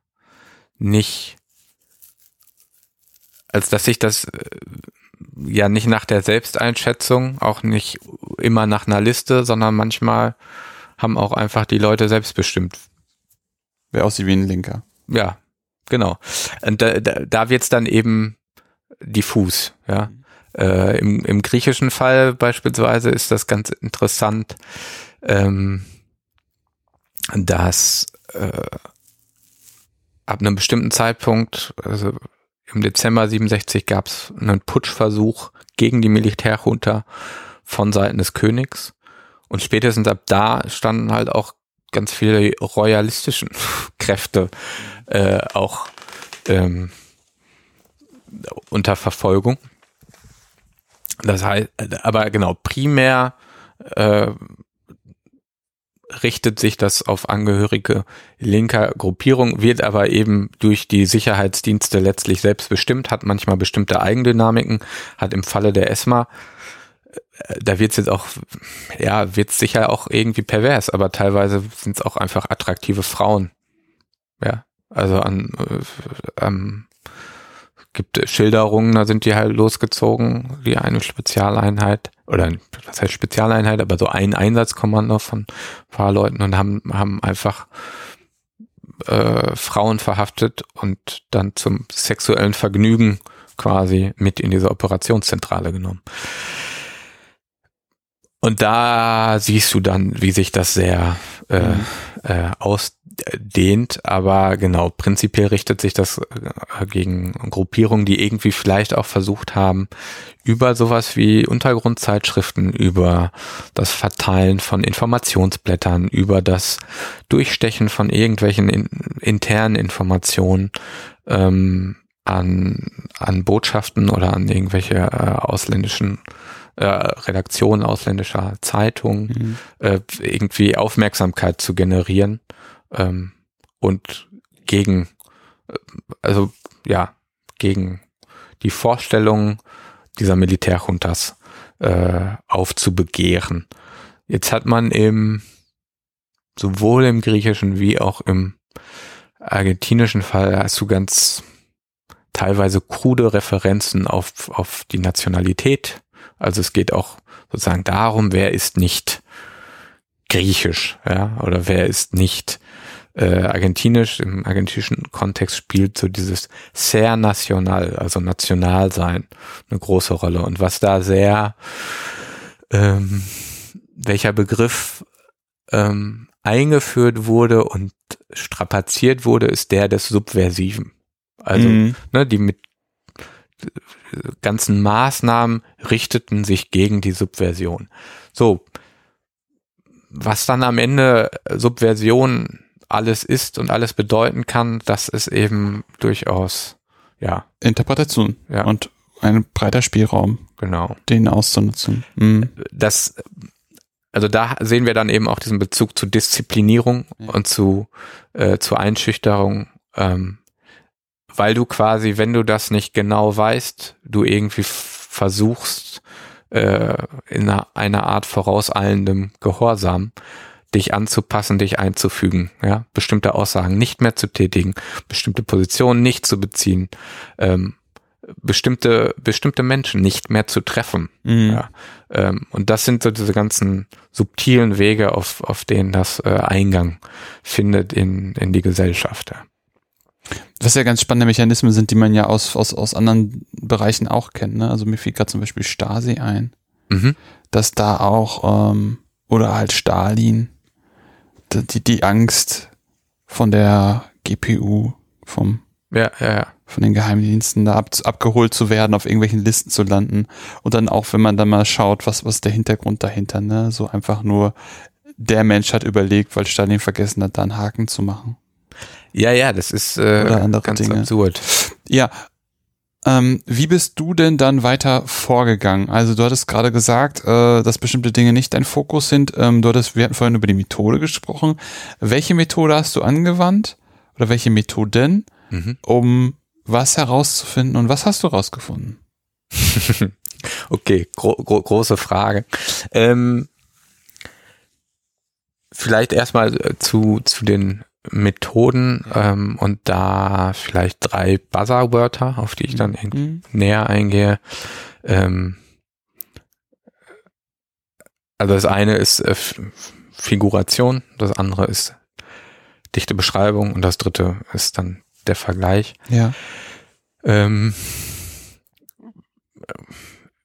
nicht, als dass sich das äh, ja nicht nach der Selbsteinschätzung, auch nicht immer nach einer Liste, sondern manchmal haben auch einfach die Leute selbstbestimmt. Wer aussieht wie ein Linker. Ja, genau. Und da, da, da wird es dann eben diffus, ja. Mhm. Äh, im, Im griechischen Fall beispielsweise ist das ganz interessant. Ähm, dass äh, ab einem bestimmten Zeitpunkt, also im Dezember 67 gab es einen Putschversuch gegen die Militärjunta von Seiten des Königs. Und spätestens ab da standen halt auch ganz viele royalistischen Kräfte äh, auch ähm, unter Verfolgung. Das heißt, aber genau, primär äh, richtet sich das auf Angehörige linker Gruppierung, wird aber eben durch die Sicherheitsdienste letztlich selbst bestimmt, hat manchmal bestimmte Eigendynamiken, hat im Falle der ESMA, äh, da wird es jetzt auch, ja, wird es sicher auch irgendwie pervers, aber teilweise sind es auch einfach attraktive Frauen. Ja, also an, äh, ähm, gibt Schilderungen, da sind die halt losgezogen, die eine Spezialeinheit oder was heißt Spezialeinheit, aber so ein Einsatzkommando von paar Leuten und haben, haben einfach äh, Frauen verhaftet und dann zum sexuellen Vergnügen quasi mit in diese Operationszentrale genommen. Und da siehst du dann, wie sich das sehr äh, mhm. äh, ausdehnt. Aber genau, prinzipiell richtet sich das äh, gegen Gruppierungen, die irgendwie vielleicht auch versucht haben, über sowas wie Untergrundzeitschriften, über das Verteilen von Informationsblättern, über das Durchstechen von irgendwelchen in, internen Informationen ähm, an, an Botschaften oder an irgendwelche äh, ausländischen äh, Redaktionen ausländischer Zeitungen mhm. äh, irgendwie Aufmerksamkeit zu generieren ähm, und gegen, äh, also ja, gegen die Vorstellungen dieser Militärjuntas äh, aufzubegehren. Jetzt hat man im sowohl im griechischen wie auch im argentinischen Fall hast du ganz teilweise krude Referenzen auf, auf die Nationalität also es geht auch sozusagen darum, wer ist nicht griechisch, ja, oder wer ist nicht äh, argentinisch. Im argentinischen Kontext spielt so dieses sehr national, also national sein, eine große Rolle. Und was da sehr, ähm, welcher Begriff ähm, eingeführt wurde und strapaziert wurde, ist der des Subversiven. Also, mhm. ne, die mit ganzen Maßnahmen richteten sich gegen die Subversion. So, was dann am Ende Subversion alles ist und alles bedeuten kann, das ist eben durchaus, ja. Interpretation. Ja. Und ein breiter Spielraum. Genau. Den auszunutzen. Mhm. Das, also da sehen wir dann eben auch diesen Bezug zu Disziplinierung ja. und zu, äh, zur Einschüchterung ähm, weil du quasi, wenn du das nicht genau weißt, du irgendwie versuchst, äh, in einer, einer Art vorauseilendem Gehorsam dich anzupassen, dich einzufügen, ja, bestimmte Aussagen nicht mehr zu tätigen, bestimmte Positionen nicht zu beziehen, ähm, bestimmte bestimmte Menschen nicht mehr zu treffen, mhm. ja, ähm, und das sind so diese ganzen subtilen Wege, auf auf denen das äh, Eingang findet in in die Gesellschaft. Ja. Was ja ganz spannende Mechanismen sind, die man ja aus, aus, aus anderen Bereichen auch kennt. Ne? Also mir fiel gerade zum Beispiel Stasi ein, mhm. dass da auch, ähm, oder halt Stalin, die, die Angst von der GPU, vom, ja, ja, ja. von den Geheimdiensten da ab, abgeholt zu werden, auf irgendwelchen Listen zu landen. Und dann auch, wenn man dann mal schaut, was, was der Hintergrund dahinter, ne? So einfach nur, der Mensch hat überlegt, weil Stalin vergessen hat, da einen Haken zu machen. Ja, ja, das ist äh, ganz Dinge. absurd. Ja. Ähm, wie bist du denn dann weiter vorgegangen? Also du hattest gerade gesagt, äh, dass bestimmte Dinge nicht dein Fokus sind. Ähm, du hattest, wir hatten vorhin über die Methode gesprochen. Welche Methode hast du angewandt? Oder welche Methoden, mhm. um was herauszufinden und was hast du herausgefunden? okay, gro gro große Frage. Ähm, vielleicht erstmal äh, zu, zu den Methoden ähm, und da vielleicht drei Buzzerwörter, auf die ich dann mhm. näher eingehe. Ähm, also das eine ist äh, Figuration, das andere ist dichte Beschreibung und das dritte ist dann der Vergleich. Ja. Ähm,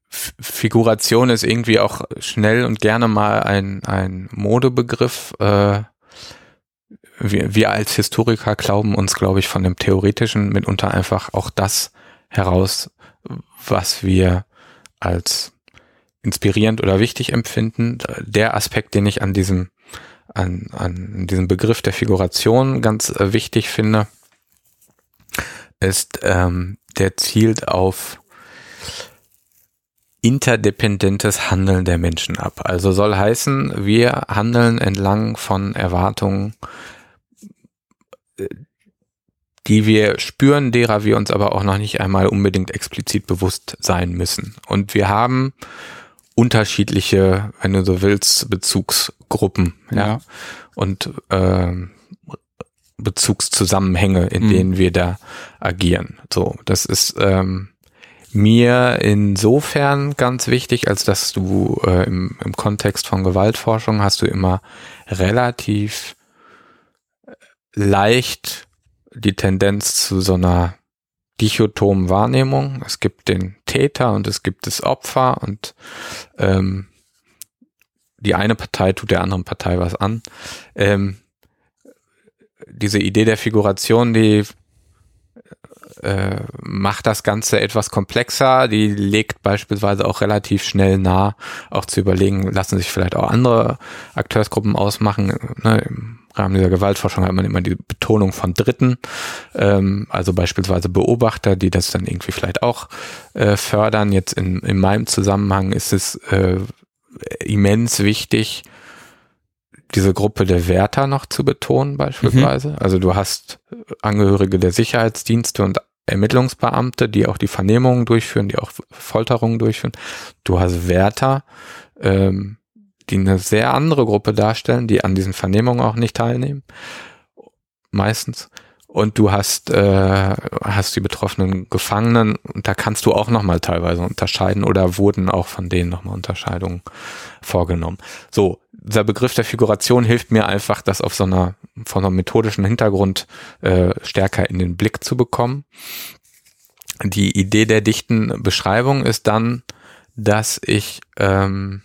Figuration ist irgendwie auch schnell und gerne mal ein, ein Modebegriff. Äh, wir, wir als Historiker glauben uns, glaube ich, von dem Theoretischen mitunter einfach auch das heraus, was wir als inspirierend oder wichtig empfinden. Der Aspekt, den ich an diesem, an, an diesem Begriff der Figuration ganz äh, wichtig finde, ist, ähm, der zielt auf interdependentes Handeln der Menschen ab. Also soll heißen, wir handeln entlang von Erwartungen, die wir spüren, derer wir uns aber auch noch nicht einmal unbedingt explizit bewusst sein müssen. Und wir haben unterschiedliche, wenn du so willst, Bezugsgruppen, ja, ja. und äh, Bezugszusammenhänge, in mhm. denen wir da agieren. So, das ist ähm, mir insofern ganz wichtig, als dass du äh, im, im Kontext von Gewaltforschung hast du immer relativ leicht die Tendenz zu so einer dichotomen Wahrnehmung. Es gibt den Täter und es gibt das Opfer und ähm, die eine Partei tut der anderen Partei was an. Ähm, diese Idee der Figuration, die äh, macht das Ganze etwas komplexer. Die legt beispielsweise auch relativ schnell nah, auch zu überlegen, lassen sich vielleicht auch andere Akteursgruppen ausmachen. Ne? Rahmen dieser Gewaltforschung hat man immer die Betonung von Dritten, ähm, also beispielsweise Beobachter, die das dann irgendwie vielleicht auch äh, fördern. Jetzt in, in meinem Zusammenhang ist es äh, immens wichtig, diese Gruppe der Wärter noch zu betonen beispielsweise. Mhm. Also du hast Angehörige der Sicherheitsdienste und Ermittlungsbeamte, die auch die Vernehmungen durchführen, die auch Folterungen durchführen. Du hast Wärter, ähm, die eine sehr andere Gruppe darstellen, die an diesen Vernehmungen auch nicht teilnehmen. Meistens. Und du hast, äh, hast die betroffenen Gefangenen und da kannst du auch nochmal teilweise unterscheiden oder wurden auch von denen nochmal Unterscheidungen vorgenommen. So, dieser Begriff der Figuration hilft mir einfach, das auf so einer, von einem methodischen Hintergrund äh, stärker in den Blick zu bekommen. Die Idee der dichten Beschreibung ist dann, dass ich ähm,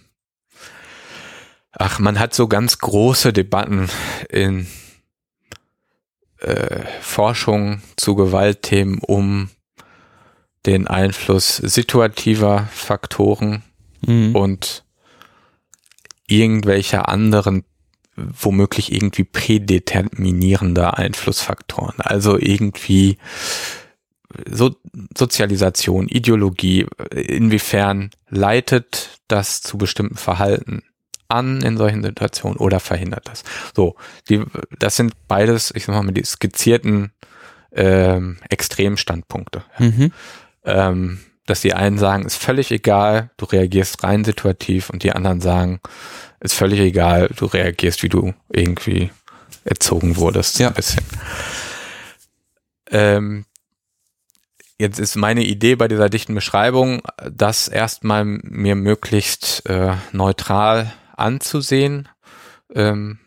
ach, man hat so ganz große Debatten in äh, Forschung zu Gewaltthemen um den Einfluss situativer Faktoren mhm. und irgendwelcher anderen womöglich irgendwie prädeterminierender Einflussfaktoren. Also irgendwie so Sozialisation, Ideologie, inwiefern leitet das zu bestimmten Verhalten an in solchen Situationen oder verhindert das. So, die, das sind beides, ich sag mal, die skizzierten ähm, Extremstandpunkte. Mhm. Ähm, dass die einen sagen, ist völlig egal, du reagierst rein situativ und die anderen sagen, ist völlig egal, du reagierst, wie du irgendwie erzogen wurdest. Ja. Ein bisschen. Ähm, Jetzt ist meine Idee bei dieser dichten Beschreibung, das erstmal mir möglichst äh, neutral anzusehen, ähm,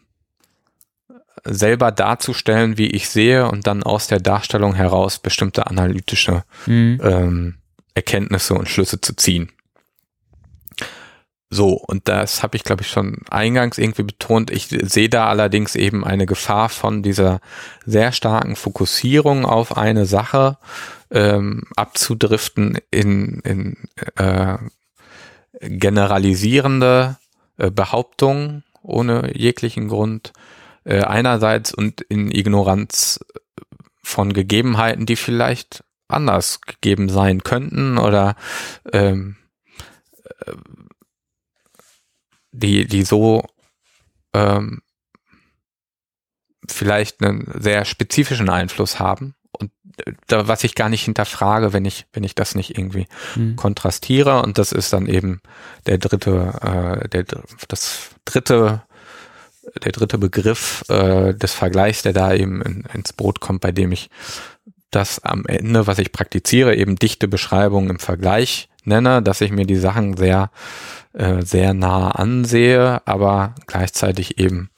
selber darzustellen, wie ich sehe und dann aus der Darstellung heraus bestimmte analytische mhm. ähm, Erkenntnisse und Schlüsse zu ziehen. So, und das habe ich, glaube ich, schon eingangs irgendwie betont. Ich sehe da allerdings eben eine Gefahr von dieser sehr starken Fokussierung auf eine Sache ähm, abzudriften in, in äh, generalisierende äh, Behauptungen ohne jeglichen Grund äh, einerseits und in Ignoranz von Gegebenheiten, die vielleicht anders gegeben sein könnten oder ähm, äh, die, die so ähm, vielleicht einen sehr spezifischen Einfluss haben. äh, da, was ich gar nicht hinterfrage, wenn ich, wenn ich das nicht irgendwie mhm. kontrastiere. Und das ist dann eben der dritte, äh, der, das dritte, der dritte Begriff äh, des Vergleichs, der da eben in, ins Boot kommt, bei dem ich das am Ende, was ich praktiziere, eben dichte Beschreibung im Vergleich nenne, dass ich mir die Sachen sehr, äh, sehr nah ansehe, aber gleichzeitig eben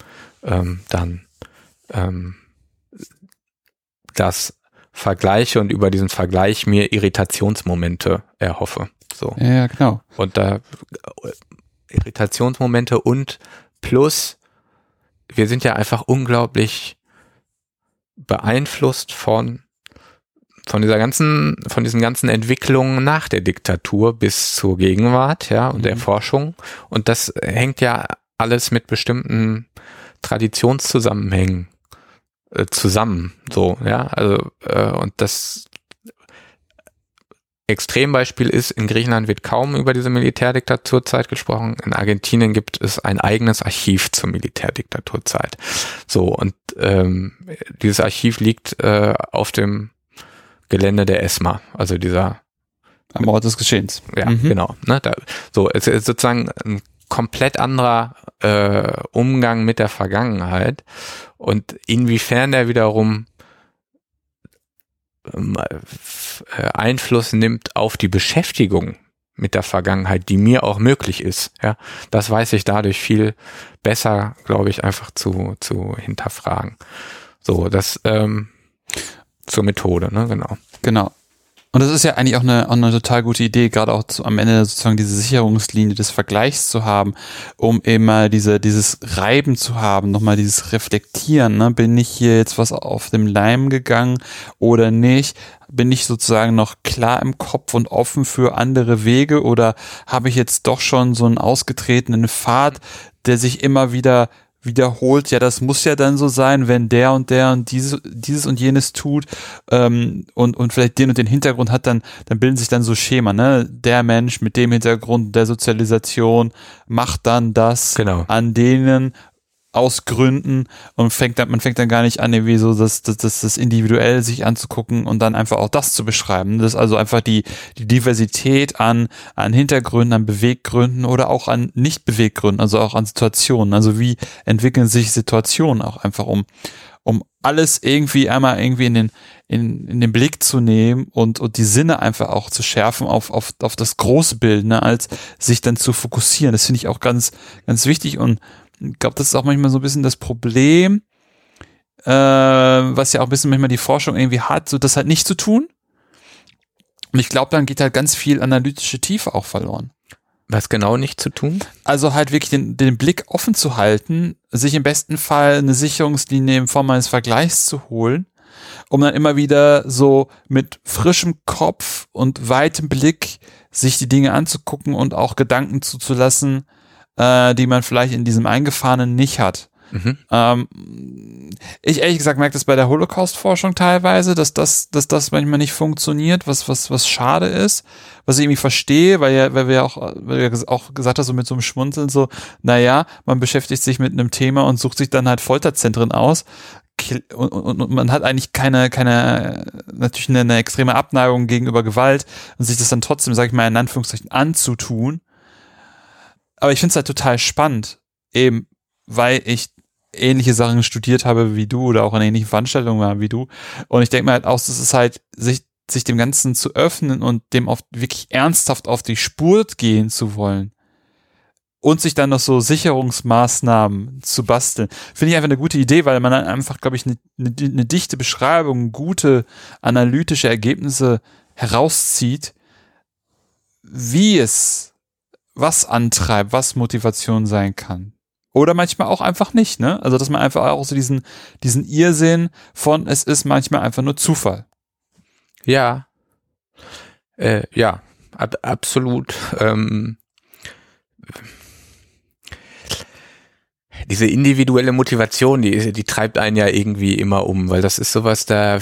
ähm, dann ähm, das vergleiche und über diesen Vergleich mir Irritationsmomente erhoffe. So. Ja, genau. Und da Irritationsmomente und plus wir sind ja einfach unglaublich beeinflusst von von dieser ganzen, von diesen ganzen Entwicklungen nach der Diktatur bis zur Gegenwart, ja, und mhm. der Forschung. Und das hängt ja alles mit bestimmten Traditionszusammenhängen äh, zusammen. So, ja, also, äh, und das Extrembeispiel ist, in Griechenland wird kaum über diese Militärdiktaturzeit gesprochen. In Argentinien gibt es ein eigenes Archiv zur Militärdiktaturzeit. So, und ähm, dieses Archiv liegt äh, auf dem Gelände der ESMA, also dieser am Ort des Geschehens. Ja, mhm. genau. Ne, da, so, es ist sozusagen ein komplett anderer äh, Umgang mit der Vergangenheit und inwiefern der wiederum ähm, äh, Einfluss nimmt auf die Beschäftigung mit der Vergangenheit, die mir auch möglich ist. Ja, das weiß ich dadurch viel besser, glaube ich, einfach zu zu hinterfragen. So, das ähm, zur Methode, ne, genau. Genau. Und das ist ja eigentlich auch eine, auch eine total gute Idee, gerade auch zu, am Ende sozusagen diese Sicherungslinie des Vergleichs zu haben, um immer diese, dieses Reiben zu haben, nochmal dieses Reflektieren. Ne? Bin ich hier jetzt was auf dem Leim gegangen oder nicht? Bin ich sozusagen noch klar im Kopf und offen für andere Wege oder habe ich jetzt doch schon so einen ausgetretenen Pfad, der sich immer wieder wiederholt, ja, das muss ja dann so sein, wenn der und der und dieses, dieses und jenes tut ähm, und, und vielleicht den und den Hintergrund hat, dann, dann bilden sich dann so Schema, ne? Der Mensch mit dem Hintergrund der Sozialisation macht dann das genau. an denen aus Gründen und fängt dann, man fängt dann gar nicht an, irgendwie so das, das, das, das individuell sich anzugucken und dann einfach auch das zu beschreiben. Das ist also einfach die, die Diversität an, an Hintergründen, an Beweggründen oder auch an Nicht-Beweggründen, also auch an Situationen. Also wie entwickeln sich Situationen auch einfach um, um alles irgendwie einmal irgendwie in den, in, in den Blick zu nehmen und, und die Sinne einfach auch zu schärfen auf, auf, auf das große Bild, ne, als sich dann zu fokussieren. Das finde ich auch ganz, ganz wichtig und ich glaube, das ist auch manchmal so ein bisschen das Problem, äh, was ja auch ein bisschen manchmal die Forschung irgendwie hat, so das halt nicht zu tun. Und ich glaube, dann geht halt ganz viel analytische Tiefe auch verloren. Was genau nicht zu tun? Also halt wirklich den, den Blick offen zu halten, sich im besten Fall eine Sicherungslinie in Form eines Vergleichs zu holen, um dann immer wieder so mit frischem Kopf und weitem Blick sich die Dinge anzugucken und auch Gedanken zuzulassen, äh, die man vielleicht in diesem Eingefahrenen nicht hat. Mhm. Ähm, ich ehrlich gesagt merke das bei der Holocaust-Forschung teilweise, dass das, dass das manchmal nicht funktioniert, was, was, was schade ist, was ich irgendwie verstehe, weil ja, weil wir auch, weil wir auch gesagt haben, so mit so einem Schmunzeln so, naja, man beschäftigt sich mit einem Thema und sucht sich dann halt Folterzentren aus. Und, und, und man hat eigentlich keine, keine, natürlich eine, eine extreme Abneigung gegenüber Gewalt und sich das dann trotzdem, sag ich mal, in Anführungszeichen anzutun aber ich finde es halt total spannend, eben weil ich ähnliche Sachen studiert habe wie du oder auch in ähnlichen Veranstaltungen war wie du. Und ich denke mir halt auch, das ist halt, sich, sich dem Ganzen zu öffnen und dem auf, wirklich ernsthaft auf die Spur gehen zu wollen. Und sich dann noch so Sicherungsmaßnahmen zu basteln. Finde ich einfach eine gute Idee, weil man dann einfach, glaube ich, eine, eine, eine dichte Beschreibung, gute analytische Ergebnisse herauszieht, wie es was antreibt, was Motivation sein kann. Oder manchmal auch einfach nicht, ne? Also, dass man einfach auch so diesen, diesen Irrsinn von, es ist manchmal einfach nur Zufall. Ja. Äh, ja, ab, absolut. Ähm, diese individuelle Motivation, die, die treibt einen ja irgendwie immer um, weil das ist sowas, da,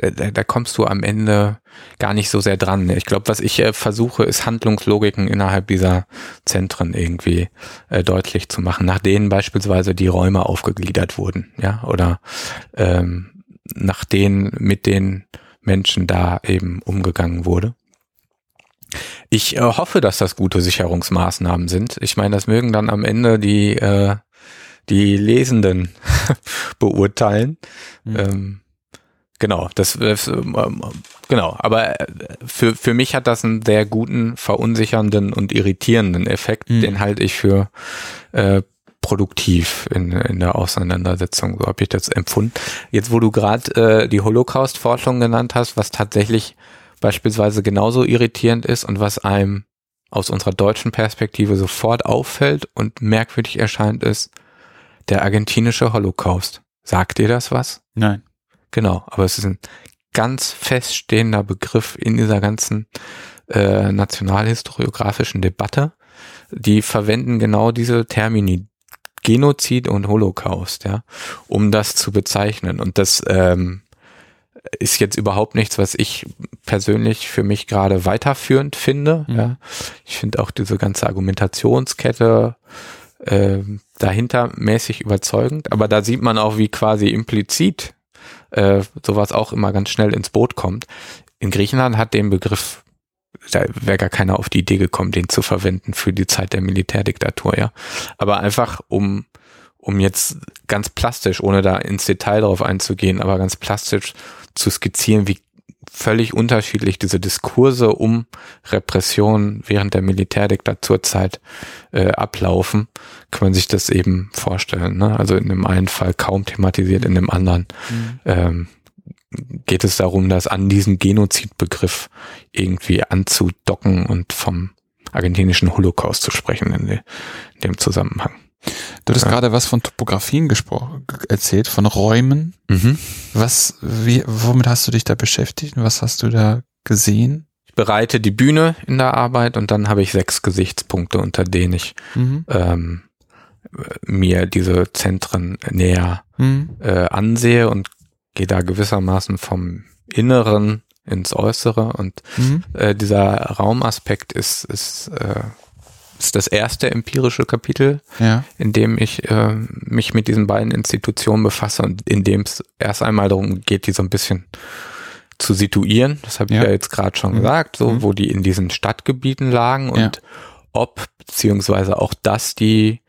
da, da kommst du am Ende gar nicht so sehr dran. Ich glaube, was ich äh, versuche, ist Handlungslogiken innerhalb dieser Zentren irgendwie äh, deutlich zu machen, nach denen beispielsweise die Räume aufgegliedert wurden, ja, oder ähm, nach denen mit den Menschen da eben umgegangen wurde. Ich äh, hoffe, dass das gute Sicherungsmaßnahmen sind. Ich meine, das mögen dann am Ende die äh, die Lesenden beurteilen. Mhm. Ähm, Genau, das, das ähm, genau, aber äh, für, für mich hat das einen sehr guten, verunsichernden und irritierenden Effekt, mhm. den halte ich für äh, produktiv in, in der Auseinandersetzung, so habe ich das empfunden. Jetzt, wo du gerade äh, die Holocaust-Forschung genannt hast, was tatsächlich beispielsweise genauso irritierend ist und was einem aus unserer deutschen Perspektive sofort auffällt und merkwürdig erscheint, ist der argentinische Holocaust. Sagt dir das was? Nein. Genau, aber es ist ein ganz feststehender Begriff in dieser ganzen äh, nationalhistoriografischen Debatte. Die verwenden genau diese Termini Genozid und Holocaust, ja, um das zu bezeichnen. Und das ähm, ist jetzt überhaupt nichts, was ich persönlich für mich gerade weiterführend finde. Mhm. Ja. Ich finde auch diese ganze Argumentationskette äh, dahinter mäßig überzeugend, aber da sieht man auch, wie quasi implizit äh, sowas auch immer ganz schnell ins Boot kommt. In Griechenland hat den Begriff da wäre gar keiner auf die Idee gekommen, den zu verwenden für die Zeit der Militärdiktatur, ja. Aber einfach um, um jetzt ganz plastisch, ohne da ins Detail drauf einzugehen, aber ganz plastisch zu skizzieren, wie völlig unterschiedlich diese Diskurse um Repression während der Militärdiktaturzeit äh, ablaufen, kann man sich das eben vorstellen. Ne? Also in dem einen Fall kaum thematisiert, in dem anderen mhm. ähm, geht es darum, das an diesen Genozidbegriff irgendwie anzudocken und vom argentinischen Holocaust zu sprechen in, de, in dem Zusammenhang. Du hast ja. gerade was von Topografien gesprochen, erzählt, von Räumen. Mhm. Was, wie, womit hast du dich da beschäftigt? Was hast du da gesehen? Ich bereite die Bühne in der Arbeit und dann habe ich sechs Gesichtspunkte, unter denen ich mhm. ähm, mir diese Zentren näher mhm. äh, ansehe und gehe da gewissermaßen vom Inneren ins Äußere und mhm. äh, dieser Raumaspekt ist, ist, äh, ist das erste empirische Kapitel, ja. in dem ich äh, mich mit diesen beiden Institutionen befasse und in dem es erst einmal darum geht, die so ein bisschen zu situieren. Das habe ich ja, ja jetzt gerade schon mhm. gesagt, so mhm. wo die in diesen Stadtgebieten lagen und ja. ob beziehungsweise auch dass die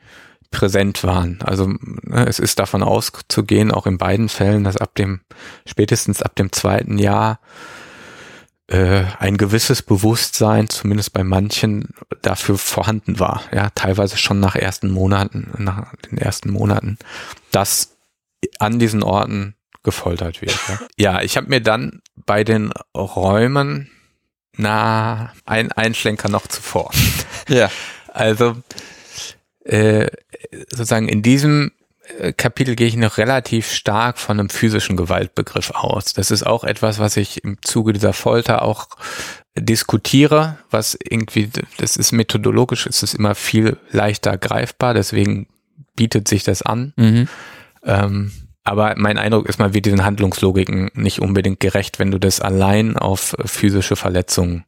präsent waren. Also ne, es ist davon auszugehen, auch in beiden Fällen, dass ab dem, spätestens ab dem zweiten Jahr äh, ein gewisses Bewusstsein, zumindest bei manchen, dafür vorhanden war. Ja, teilweise schon nach ersten Monaten, nach den ersten Monaten, dass an diesen Orten gefoltert wird. Ja, ja ich habe mir dann bei den Räumen na ein Einschlenker noch zuvor. Ja. Also äh, sozusagen in diesem Kapitel gehe ich noch relativ stark von einem physischen Gewaltbegriff aus. Das ist auch etwas, was ich im Zuge dieser Folter auch diskutiere, was irgendwie, das ist methodologisch, ist es immer viel leichter greifbar, deswegen bietet sich das an. Mhm. Ähm, aber mein Eindruck ist, man wird diesen Handlungslogiken nicht unbedingt gerecht, wenn du das allein auf physische Verletzungen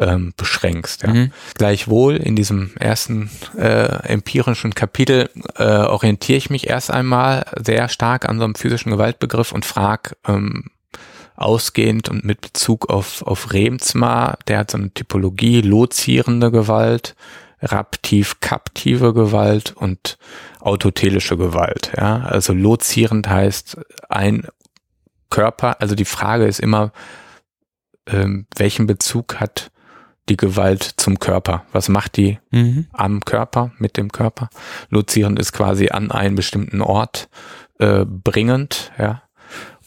ähm, beschränkst. Ja. Mhm. Gleichwohl in diesem ersten äh, empirischen Kapitel äh, orientiere ich mich erst einmal sehr stark an so einem physischen Gewaltbegriff und frage ähm, ausgehend und mit Bezug auf, auf Remsmar, der hat so eine Typologie, lozierende Gewalt, raptiv-kaptive Gewalt und autotelische Gewalt. Ja? Also lozierend heißt ein Körper, also die Frage ist immer, ähm, welchen Bezug hat die Gewalt zum Körper? Was macht die mhm. am Körper, mit dem Körper? Lozierend ist quasi an einen bestimmten Ort äh, bringend, ja,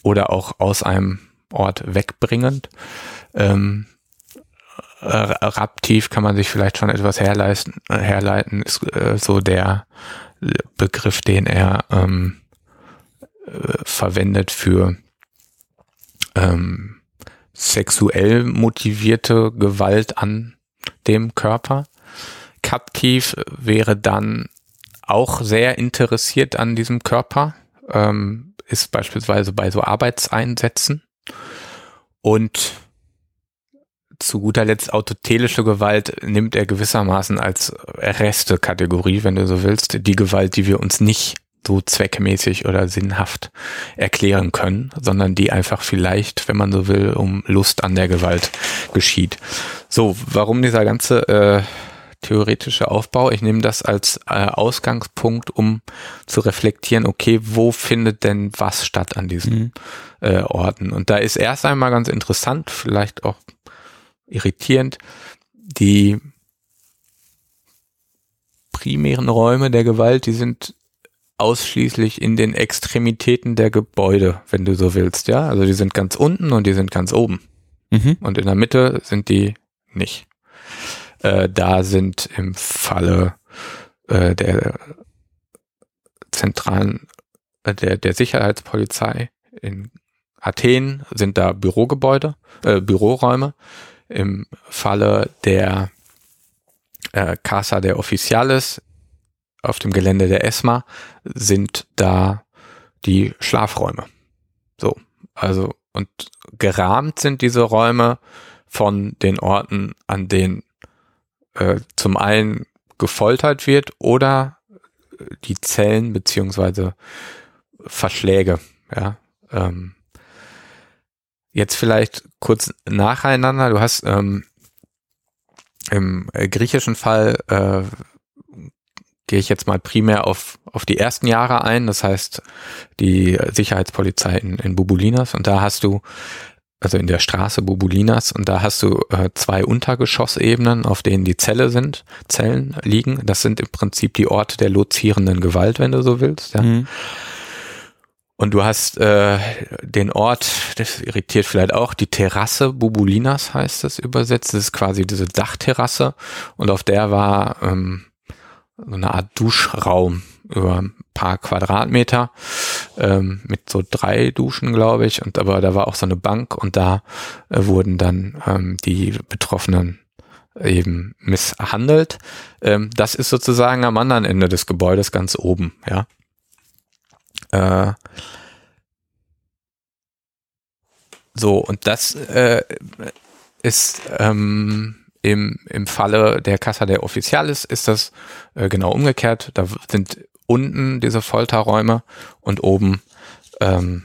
oder auch aus einem Ort wegbringend. Ähm, raptiv kann man sich vielleicht schon etwas herleisten, herleiten, ist äh, so der Begriff, den er ähm, äh, verwendet für ähm, sexuell motivierte Gewalt an dem Körper. Kaptiv wäre dann auch sehr interessiert an diesem Körper, ähm, ist beispielsweise bei so Arbeitseinsätzen und zu guter Letzt autotelische Gewalt nimmt er gewissermaßen als Reste-Kategorie, wenn du so willst, die Gewalt, die wir uns nicht so zweckmäßig oder sinnhaft erklären können, sondern die einfach vielleicht, wenn man so will, um Lust an der Gewalt geschieht. So, warum dieser ganze äh, theoretische Aufbau? Ich nehme das als äh, Ausgangspunkt, um zu reflektieren, okay, wo findet denn was statt an diesen mhm. äh, Orten? Und da ist erst einmal ganz interessant, vielleicht auch irritierend. Die primären Räume der Gewalt, die sind ausschließlich in den Extremitäten der Gebäude, wenn du so willst, ja. Also die sind ganz unten und die sind ganz oben. Mhm. Und in der Mitte sind die nicht. Äh, da sind im Falle äh, der zentralen, äh, der, der Sicherheitspolizei in Athen sind da Bürogebäude, äh, Büroräume im Falle der äh, Casa der Officiales auf dem Gelände der ESMA sind da die Schlafräume. So, also Und gerahmt sind diese Räume von den Orten, an denen äh, zum einen gefoltert wird oder die Zellen beziehungsweise Verschläge. Ja, ähm, jetzt vielleicht kurz nacheinander. Du hast ähm, im äh, griechischen Fall äh, gehe ich jetzt mal primär auf, auf die ersten Jahre ein, das heißt die Sicherheitspolizei in, in Bubulinas und da hast du, also in der Straße Bubulinas und da hast du äh, zwei Untergeschossebenen, auf denen die Zelle sind, Zellen liegen. Das sind im Prinzip die Orte der lozierenden Gewalt, wenn du so willst. Ja. Mhm. Und du hast äh, den Ort, das irritiert vielleicht auch, die Terrasse Bubulinas heißt das übersetzt. Das ist quasi diese Dachterrasse und auf der war ähm, so eine Art Duschraum über ein paar Quadratmeter ähm, mit so drei Duschen, glaube ich. Und aber da war auch so eine Bank und da äh, wurden dann ähm, die Betroffenen eben misshandelt. Ähm, das ist sozusagen am anderen Ende des Gebäudes ganz oben, ja. Äh, so, und das äh, ist ähm, im, im Falle der Casa der Officialis ist das äh, genau umgekehrt. Da sind unten diese Folterräume und oben ähm,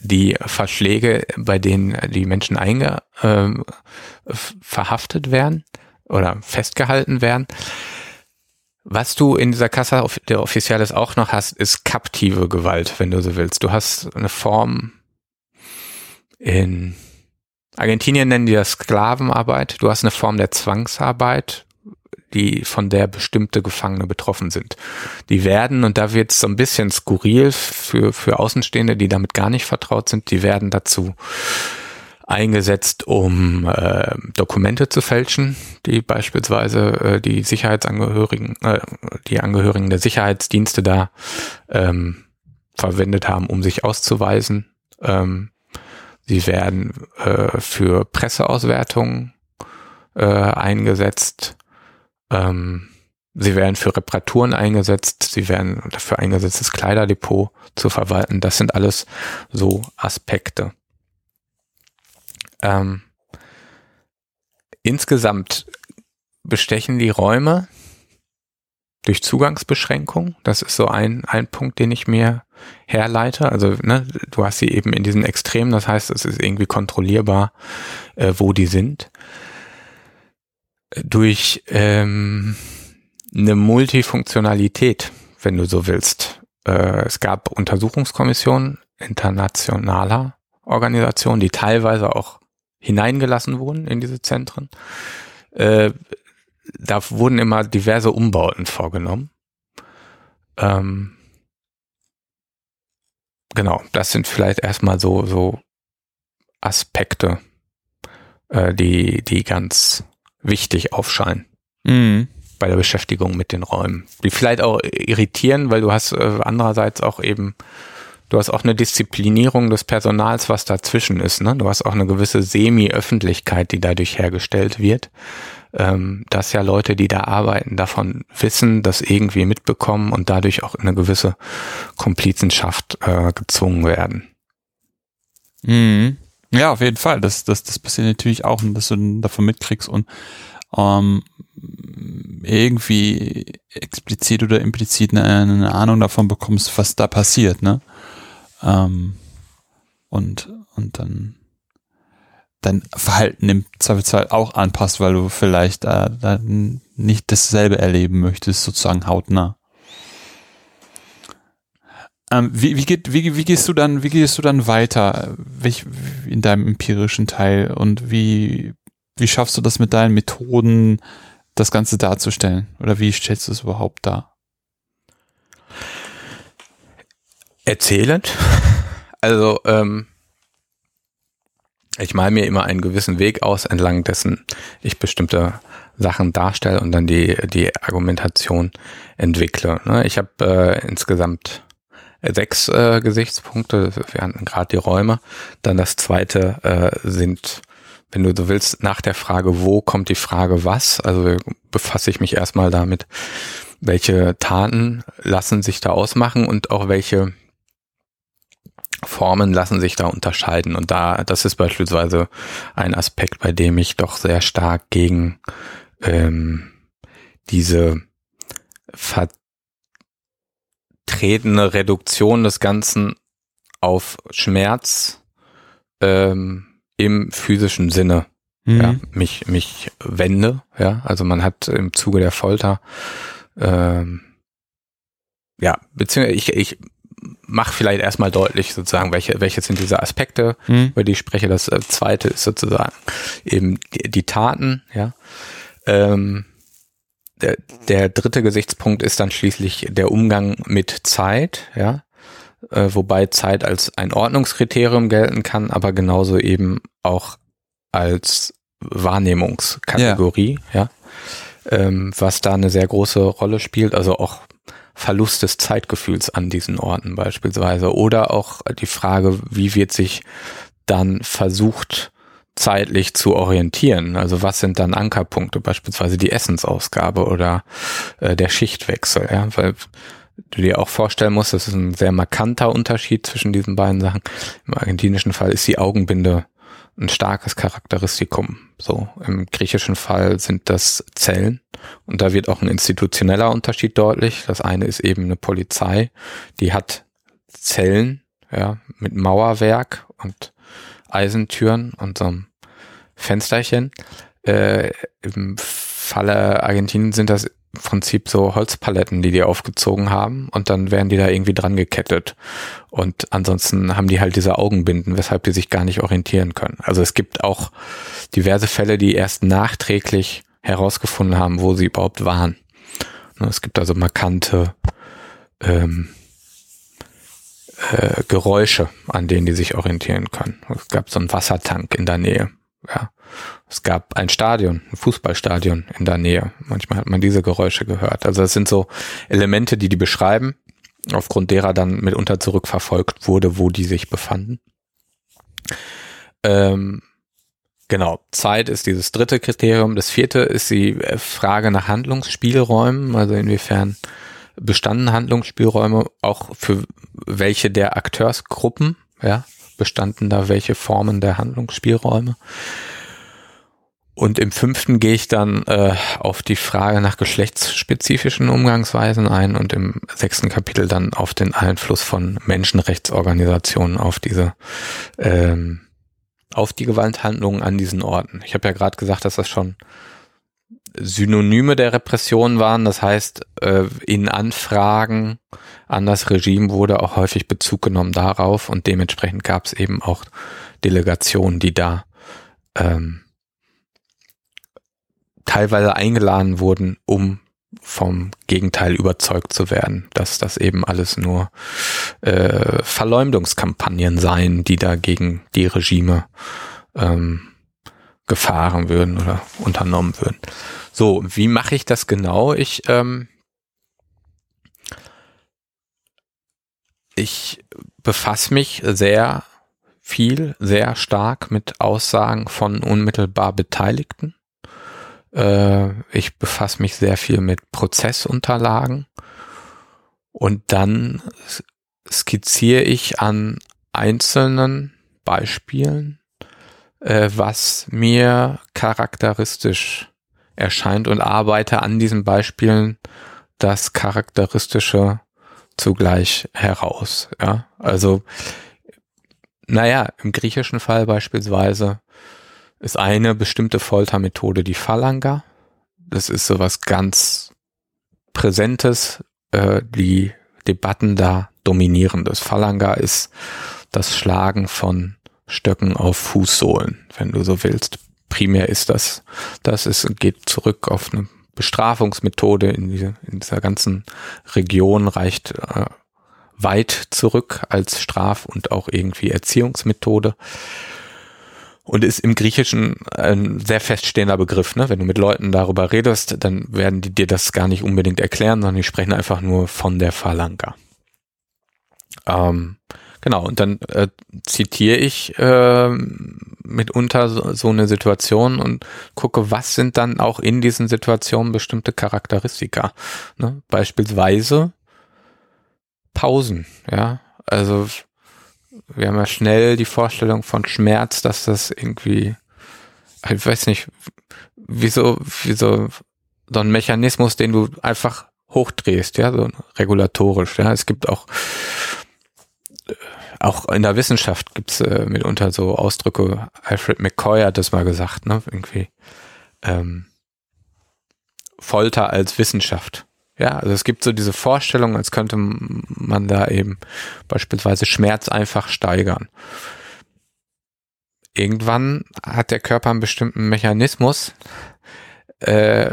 die Verschläge, bei denen die Menschen einge, äh, verhaftet werden oder festgehalten werden. Was du in dieser Casa der Officialis auch noch hast, ist kaptive Gewalt, wenn du so willst. Du hast eine Form in Argentinien nennen die das Sklavenarbeit. Du hast eine Form der Zwangsarbeit, die von der bestimmte Gefangene betroffen sind. Die werden, und da wird es so ein bisschen skurril für, für Außenstehende, die damit gar nicht vertraut sind, die werden dazu eingesetzt, um äh, Dokumente zu fälschen, die beispielsweise äh, die Sicherheitsangehörigen, äh, die Angehörigen der Sicherheitsdienste da ähm, verwendet haben, um sich auszuweisen. Ähm, Sie werden äh, für Presseauswertungen äh, eingesetzt. Ähm, sie werden für Reparaturen eingesetzt. Sie werden dafür eingesetzt, das Kleiderdepot zu verwalten. Das sind alles so Aspekte. Ähm, insgesamt bestechen die Räume durch Zugangsbeschränkung. Das ist so ein, ein Punkt, den ich mir herleite. Also ne, du hast sie eben in diesem Extrem, das heißt, es ist irgendwie kontrollierbar, äh, wo die sind. Durch ähm, eine Multifunktionalität, wenn du so willst. Äh, es gab Untersuchungskommissionen internationaler Organisationen, die teilweise auch hineingelassen wurden in diese Zentren. Äh, da wurden immer diverse Umbauten vorgenommen. Ähm, genau, das sind vielleicht erstmal so, so Aspekte, äh, die, die ganz wichtig aufscheinen. Mhm. Bei der Beschäftigung mit den Räumen. Die vielleicht auch irritieren, weil du hast äh, andererseits auch eben, du hast auch eine Disziplinierung des Personals, was dazwischen ist. Ne? Du hast auch eine gewisse Semi-Öffentlichkeit, die dadurch hergestellt wird ähm, dass ja Leute, die da arbeiten, davon wissen, das irgendwie mitbekommen und dadurch auch in eine gewisse Komplizenschaft äh, gezwungen werden. Mhm. Ja, auf jeden Fall. Das, das, das passiert natürlich auch, dass du davon mitkriegst und ähm, irgendwie explizit oder implizit eine, eine, Ahnung davon bekommst, was da passiert, ne? Ähm, und, und dann dein Verhalten im Zweifelsfall auch anpasst, weil du vielleicht äh, dann nicht dasselbe erleben möchtest, sozusagen hautnah. Ähm, wie, wie, geht, wie, wie gehst du dann, wie gehst du dann weiter welch, in deinem empirischen Teil und wie, wie schaffst du das mit deinen Methoden, das Ganze darzustellen? Oder wie stellst du es überhaupt dar? Erzählend. Also, ähm, ich male mir immer einen gewissen Weg aus, entlang dessen ich bestimmte Sachen darstelle und dann die, die Argumentation entwickle. Ne? Ich habe äh, insgesamt sechs äh, Gesichtspunkte. Wir hatten gerade die Räume. Dann das zweite äh, sind, wenn du so willst, nach der Frage, wo kommt die Frage was? Also befasse ich mich erstmal damit, welche Taten lassen sich da ausmachen und auch welche Formen lassen sich da unterscheiden. Und da, das ist beispielsweise ein Aspekt, bei dem ich doch sehr stark gegen ähm, diese vertretene Reduktion des Ganzen auf Schmerz ähm, im physischen Sinne mhm. ja, mich, mich wende. Ja, also man hat im Zuge der Folter ähm, ja, beziehungsweise ich, ich mache vielleicht erstmal deutlich sozusagen, welche, welche sind diese Aspekte, mhm. über die ich spreche. Das äh, zweite ist sozusagen eben die, die Taten, ja. Ähm, der, der dritte Gesichtspunkt ist dann schließlich der Umgang mit Zeit, ja, äh, wobei Zeit als ein Ordnungskriterium gelten kann, aber genauso eben auch als Wahrnehmungskategorie, ja, ja ähm, was da eine sehr große Rolle spielt, also auch Verlust des Zeitgefühls an diesen Orten beispielsweise oder auch die Frage, wie wird sich dann versucht, zeitlich zu orientieren. Also was sind dann Ankerpunkte, beispielsweise die Essensausgabe oder äh, der Schichtwechsel, ja, weil du dir auch vorstellen musst, das ist ein sehr markanter Unterschied zwischen diesen beiden Sachen. Im argentinischen Fall ist die Augenbinde ein starkes Charakteristikum. So, im griechischen Fall sind das Zellen und da wird auch ein institutioneller Unterschied deutlich. Das eine ist eben eine Polizei, die hat Zellen, ja, mit Mauerwerk und Eisentüren und so einem Fensterchen. Äh, Im Falle Argentinien sind das im Prinzip so Holzpaletten, die die aufgezogen haben und dann werden die da irgendwie dran gekettet. Und ansonsten haben die halt diese Augenbinden, weshalb die sich gar nicht orientieren können. Also es gibt auch diverse Fälle, die erst nachträglich herausgefunden haben, wo sie überhaupt waren. Ne, es gibt also markante ähm, äh, Geräusche, an denen die sich orientieren können. Es gab so einen Wassertank in der Nähe. Ja. Es gab ein Stadion, ein Fußballstadion in der Nähe. Manchmal hat man diese Geräusche gehört. Also das sind so Elemente, die die beschreiben, aufgrund derer dann mitunter zurückverfolgt wurde, wo die sich befanden. Ähm, genau, Zeit ist dieses dritte Kriterium. Das vierte ist die Frage nach Handlungsspielräumen, also inwiefern bestanden Handlungsspielräume auch für welche der Akteursgruppen, ja, bestanden da welche Formen der Handlungsspielräume. Und im fünften gehe ich dann äh, auf die Frage nach geschlechtsspezifischen Umgangsweisen ein und im sechsten Kapitel dann auf den Einfluss von Menschenrechtsorganisationen auf diese ähm, auf die Gewalthandlungen an diesen Orten. Ich habe ja gerade gesagt, dass das schon Synonyme der Repression waren. Das heißt, äh, in Anfragen an das Regime wurde auch häufig Bezug genommen darauf und dementsprechend gab es eben auch Delegationen, die da ähm, teilweise eingeladen wurden, um vom Gegenteil überzeugt zu werden, dass das eben alles nur äh, Verleumdungskampagnen seien, die da gegen die Regime ähm, gefahren würden oder unternommen würden. So, wie mache ich das genau? Ich ähm, ich befasse mich sehr viel, sehr stark mit Aussagen von unmittelbar Beteiligten. Äh, ich befasse mich sehr viel mit Prozessunterlagen und dann skizziere ich an einzelnen Beispielen, äh, was mir charakteristisch erscheint und arbeite an diesen Beispielen das Charakteristische zugleich heraus. Ja, also, naja, im griechischen Fall beispielsweise ist eine bestimmte Foltermethode die Phalange. Das ist sowas ganz Präsentes, äh, die Debatten da dominieren. Das Phalange ist das Schlagen von Stöcken auf Fußsohlen, wenn du so willst. Primär ist das, das ist, geht zurück auf eine Bestrafungsmethode in, diese, in dieser ganzen Region, reicht äh, weit zurück als Straf- und auch irgendwie Erziehungsmethode und ist im Griechischen ein sehr feststehender Begriff. Ne? Wenn du mit Leuten darüber redest, dann werden die dir das gar nicht unbedingt erklären, sondern die sprechen einfach nur von der Phalanka. Ähm, genau, und dann äh, zitiere ich äh, mitunter so, so eine Situation und gucke, was sind dann auch in diesen Situationen bestimmte Charakteristika. Ne? Beispielsweise Pausen, ja. Also wir haben ja schnell die Vorstellung von Schmerz, dass das irgendwie, ich weiß nicht, wieso, wieso so ein Mechanismus, den du einfach hochdrehst, ja, so regulatorisch, ja. Es gibt auch auch in der Wissenschaft gibt's äh, mitunter so Ausdrücke. Alfred McCoy hat das mal gesagt, ne? Irgendwie ähm, Folter als Wissenschaft. Ja, also es gibt so diese Vorstellung, als könnte man da eben beispielsweise Schmerz einfach steigern. Irgendwann hat der Körper einen bestimmten Mechanismus. Äh,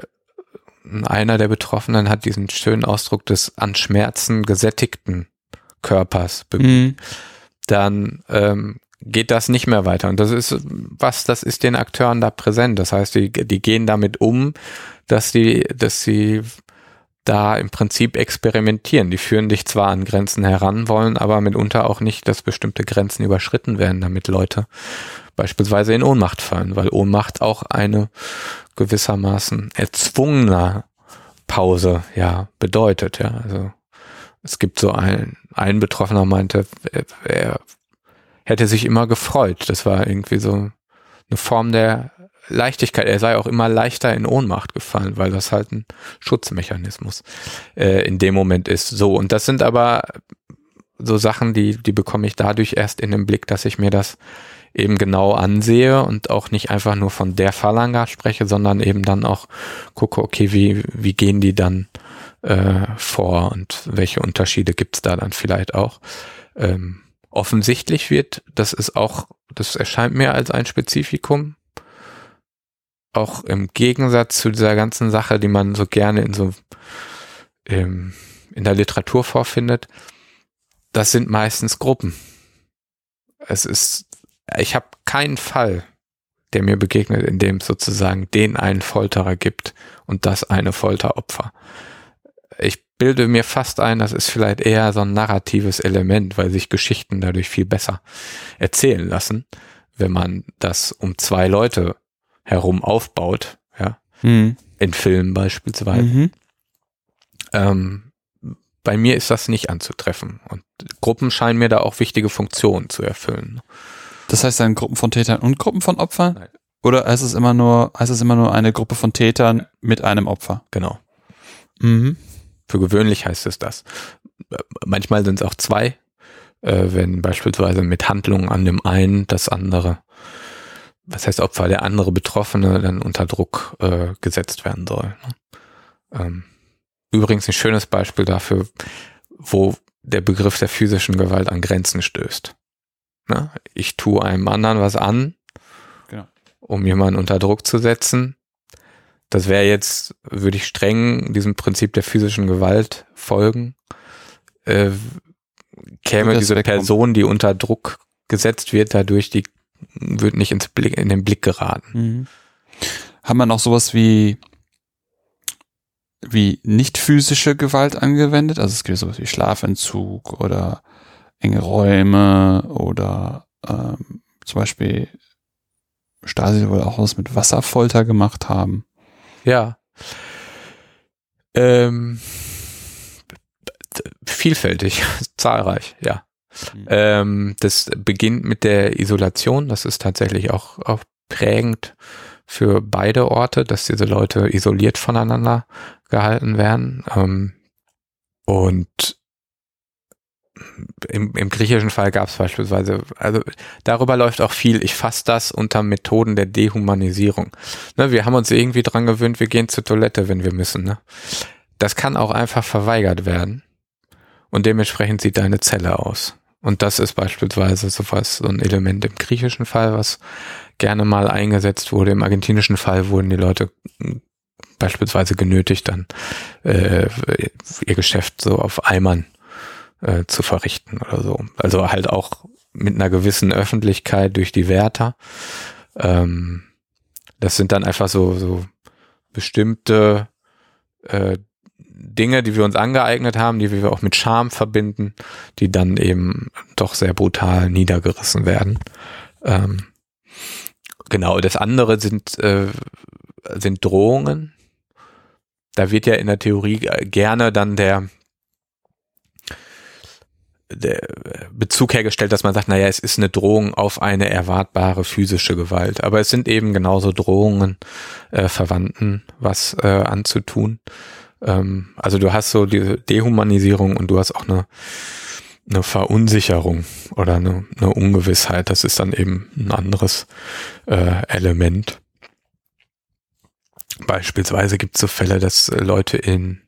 einer der Betroffenen hat diesen schönen Ausdruck des an Schmerzen gesättigten Körpers. Mhm. Dann ähm, geht das nicht mehr weiter. Und das ist was, das ist den Akteuren da präsent. Das heißt, die, die gehen damit um, dass sie, dass sie da im Prinzip experimentieren. Die führen dich zwar an Grenzen heran, wollen aber mitunter auch nicht, dass bestimmte Grenzen überschritten werden, damit Leute beispielsweise in Ohnmacht fallen, weil Ohnmacht auch eine gewissermaßen erzwungene Pause ja bedeutet. Ja, also es gibt so ein, ein Betroffener meinte, er, er hätte sich immer gefreut. Das war irgendwie so eine Form der Leichtigkeit. Er sei auch immer leichter in Ohnmacht gefallen, weil das halt ein Schutzmechanismus äh, in dem Moment ist. So, und das sind aber so Sachen, die, die bekomme ich dadurch erst in den Blick, dass ich mir das eben genau ansehe und auch nicht einfach nur von der Phalange spreche, sondern eben dann auch gucke, okay, wie, wie gehen die dann äh, vor und welche Unterschiede gibt's da dann vielleicht auch. Ähm, offensichtlich wird, das ist auch, das erscheint mir als ein Spezifikum, auch im Gegensatz zu dieser ganzen Sache, die man so gerne in so ähm, in der Literatur vorfindet, das sind meistens Gruppen. Es ist, ich habe keinen Fall, der mir begegnet, in dem es sozusagen den einen Folterer gibt und das eine Folteropfer. Ich bilde mir fast ein, das ist vielleicht eher so ein narratives Element, weil sich Geschichten dadurch viel besser erzählen lassen, wenn man das um zwei Leute herum aufbaut, ja, mhm. in Filmen beispielsweise. Mhm. Ähm, bei mir ist das nicht anzutreffen und Gruppen scheinen mir da auch wichtige Funktionen zu erfüllen. Das heißt dann Gruppen von Tätern und Gruppen von Opfern? Nein. Oder heißt es immer nur, heißt es immer nur eine Gruppe von Tätern mit einem Opfer? Genau. Mhm. Für gewöhnlich heißt es das. Manchmal sind es auch zwei, äh, wenn beispielsweise mit Handlungen an dem einen das andere, was heißt Opfer, der andere Betroffene dann unter Druck äh, gesetzt werden soll. Ne? Ähm, übrigens ein schönes Beispiel dafür, wo der Begriff der physischen Gewalt an Grenzen stößt. Ne? Ich tue einem anderen was an, genau. um jemanden unter Druck zu setzen das wäre jetzt, würde ich streng diesem Prinzip der physischen Gewalt folgen, äh, käme diese Person, die unter Druck gesetzt wird, dadurch, die wird nicht ins Blick, in den Blick geraten. Mhm. Haben wir noch sowas wie wie nicht physische Gewalt angewendet? Also es gibt sowas wie Schlafentzug oder enge Räume oder ähm, zum Beispiel Stasi wohl auch was mit Wasserfolter gemacht haben. Ja. Ähm, vielfältig, zahlreich, ja. Mhm. Ähm, das beginnt mit der Isolation. Das ist tatsächlich auch, auch prägend für beide Orte, dass diese Leute isoliert voneinander gehalten werden. Ähm, und im, im griechischen Fall gab es beispielsweise, also darüber läuft auch viel, ich fasse das unter Methoden der Dehumanisierung. Ne, wir haben uns irgendwie dran gewöhnt, wir gehen zur Toilette, wenn wir müssen. Ne? Das kann auch einfach verweigert werden. Und dementsprechend sieht deine Zelle aus. Und das ist beispielsweise sowas, so ein Element im griechischen Fall, was gerne mal eingesetzt wurde. Im argentinischen Fall wurden die Leute beispielsweise genötigt, dann äh, ihr Geschäft so auf Eimern äh, zu verrichten oder so. Also halt auch mit einer gewissen Öffentlichkeit durch die Wärter. Ähm, das sind dann einfach so, so bestimmte äh, Dinge, die wir uns angeeignet haben, die wir auch mit Scham verbinden, die dann eben doch sehr brutal niedergerissen werden. Ähm, genau, das andere sind, äh, sind Drohungen. Da wird ja in der Theorie gerne dann der der Bezug hergestellt, dass man sagt, naja, es ist eine Drohung auf eine erwartbare physische Gewalt. Aber es sind eben genauso Drohungen, äh, Verwandten was äh, anzutun. Ähm, also du hast so diese Dehumanisierung und du hast auch eine, eine Verunsicherung oder eine, eine Ungewissheit. Das ist dann eben ein anderes äh, Element. Beispielsweise gibt es so Fälle, dass Leute in,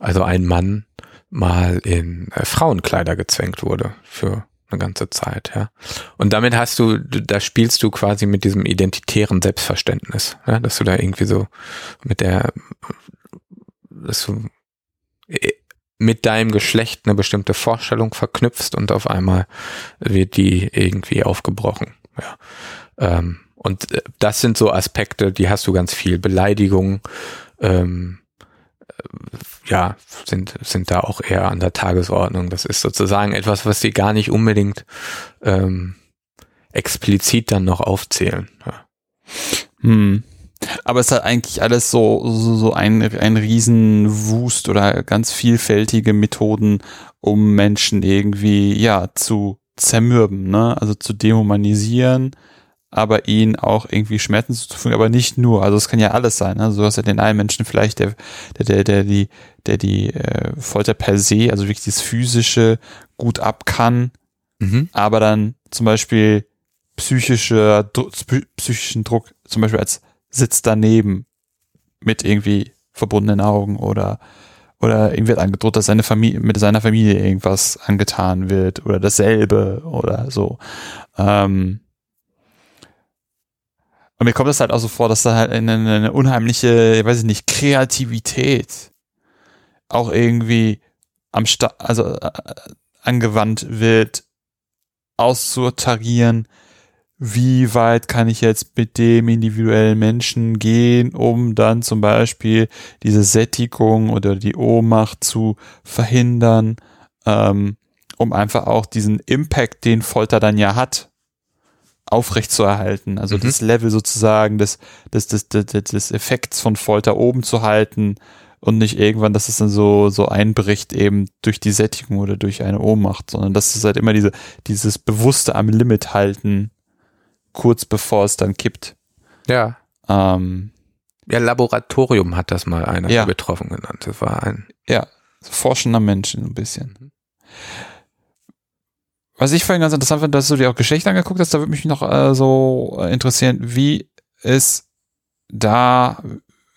also ein Mann mal in äh, Frauenkleider gezwängt wurde für eine ganze Zeit, ja. Und damit hast du, da spielst du quasi mit diesem identitären Selbstverständnis, ja, dass du da irgendwie so mit der, dass du äh, mit deinem Geschlecht eine bestimmte Vorstellung verknüpfst und auf einmal wird die irgendwie aufgebrochen, ja. Ähm, und äh, das sind so Aspekte, die hast du ganz viel. Beleidigung, ähm, ja, sind, sind da auch eher an der Tagesordnung. Das ist sozusagen etwas, was sie gar nicht unbedingt ähm, explizit dann noch aufzählen. Ja. Hm. Aber es hat eigentlich alles so, so, so ein, ein Riesenwust oder ganz vielfältige Methoden, um Menschen irgendwie, ja, zu zermürben, ne? Also zu dehumanisieren, aber ihnen auch irgendwie Schmerzen zuzufügen, aber nicht nur. Also es kann ja alles sein. Also du hast ja den einen Menschen vielleicht, der, der, der, der die, der die äh, Folter per se, also wirklich das physische gut ab kann, mhm. aber dann zum Beispiel psychische, psychischen Druck, zum Beispiel als Sitz daneben mit irgendwie verbundenen Augen oder oder ihm wird angedroht, dass seine Familie mit seiner Familie irgendwas angetan wird oder dasselbe oder so. Ähm, und mir kommt es halt auch so vor, dass da halt eine, eine unheimliche, ich weiß ich nicht, Kreativität auch irgendwie am Sta also äh, angewandt wird, auszutarieren, wie weit kann ich jetzt mit dem individuellen Menschen gehen, um dann zum Beispiel diese Sättigung oder die Ohnmacht zu verhindern, ähm, um einfach auch diesen Impact, den Folter dann ja hat, aufrechtzuerhalten. Also mhm. das Level sozusagen des, des, des, des, des Effekts von Folter oben zu halten und nicht irgendwann, dass es dann so, so einbricht eben durch die Sättigung oder durch eine Ohnmacht, sondern das ist halt immer diese, dieses bewusste am Limit halten, kurz bevor es dann kippt. Ja. Ähm, ja, Laboratorium hat das mal einer ja. betroffen genannt. Das war ein. Ja, so forschender Mensch ein bisschen. Was ich vorhin ganz interessant finde, dass du dir auch Geschlechter angeguckt hast, da würde mich noch äh, so interessieren, wie ist da,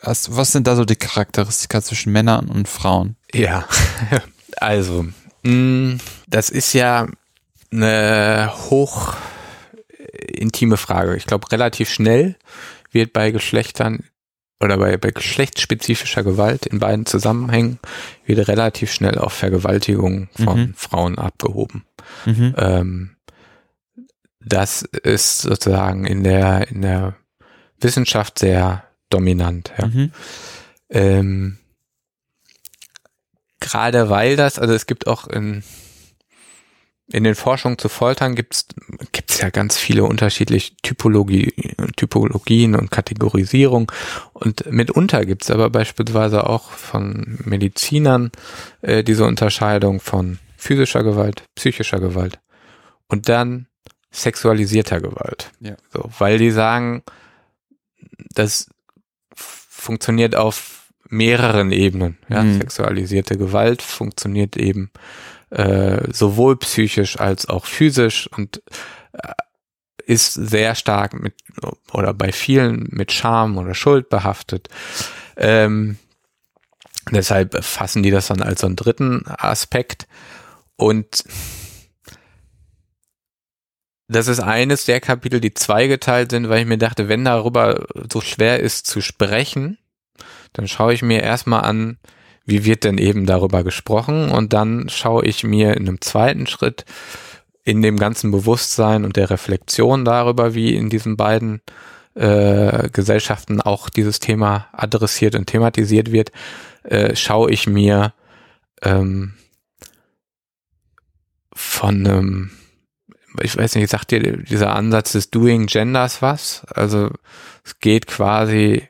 was, was sind da so die Charakteristika zwischen Männern und Frauen? Ja, also, mh, mm, das ist ja eine hoch intime Frage. Ich glaube, relativ schnell wird bei Geschlechtern oder bei, bei geschlechtsspezifischer Gewalt in beiden Zusammenhängen wird relativ schnell auf Vergewaltigung von mhm. Frauen abgehoben. Mhm. Ähm, das ist sozusagen in der, in der Wissenschaft sehr dominant. Ja. Mhm. Ähm, gerade weil das, also es gibt auch in, in den Forschungen zu Foltern gibt's gibt's ja ganz viele unterschiedliche Typologie, Typologien und Kategorisierung und mitunter gibt's aber beispielsweise auch von Medizinern äh, diese Unterscheidung von physischer Gewalt, psychischer Gewalt und dann sexualisierter Gewalt. Ja. So, weil die sagen, das funktioniert auf mehreren Ebenen. Ja? Mhm. Sexualisierte Gewalt funktioniert eben äh, sowohl psychisch als auch physisch und äh, ist sehr stark mit oder bei vielen mit Scham oder Schuld behaftet. Ähm, deshalb fassen die das dann als so einen dritten Aspekt und das ist eines der Kapitel, die zweigeteilt sind, weil ich mir dachte, wenn darüber so schwer ist zu sprechen, dann schaue ich mir erstmal an, wie wird denn eben darüber gesprochen und dann schaue ich mir in einem zweiten Schritt in dem ganzen Bewusstsein und der Reflexion darüber, wie in diesen beiden äh, Gesellschaften auch dieses Thema adressiert und thematisiert wird, äh, schaue ich mir ähm, von einem, ich weiß nicht, sagt dir dieser Ansatz des Doing Genders was? Also es geht quasi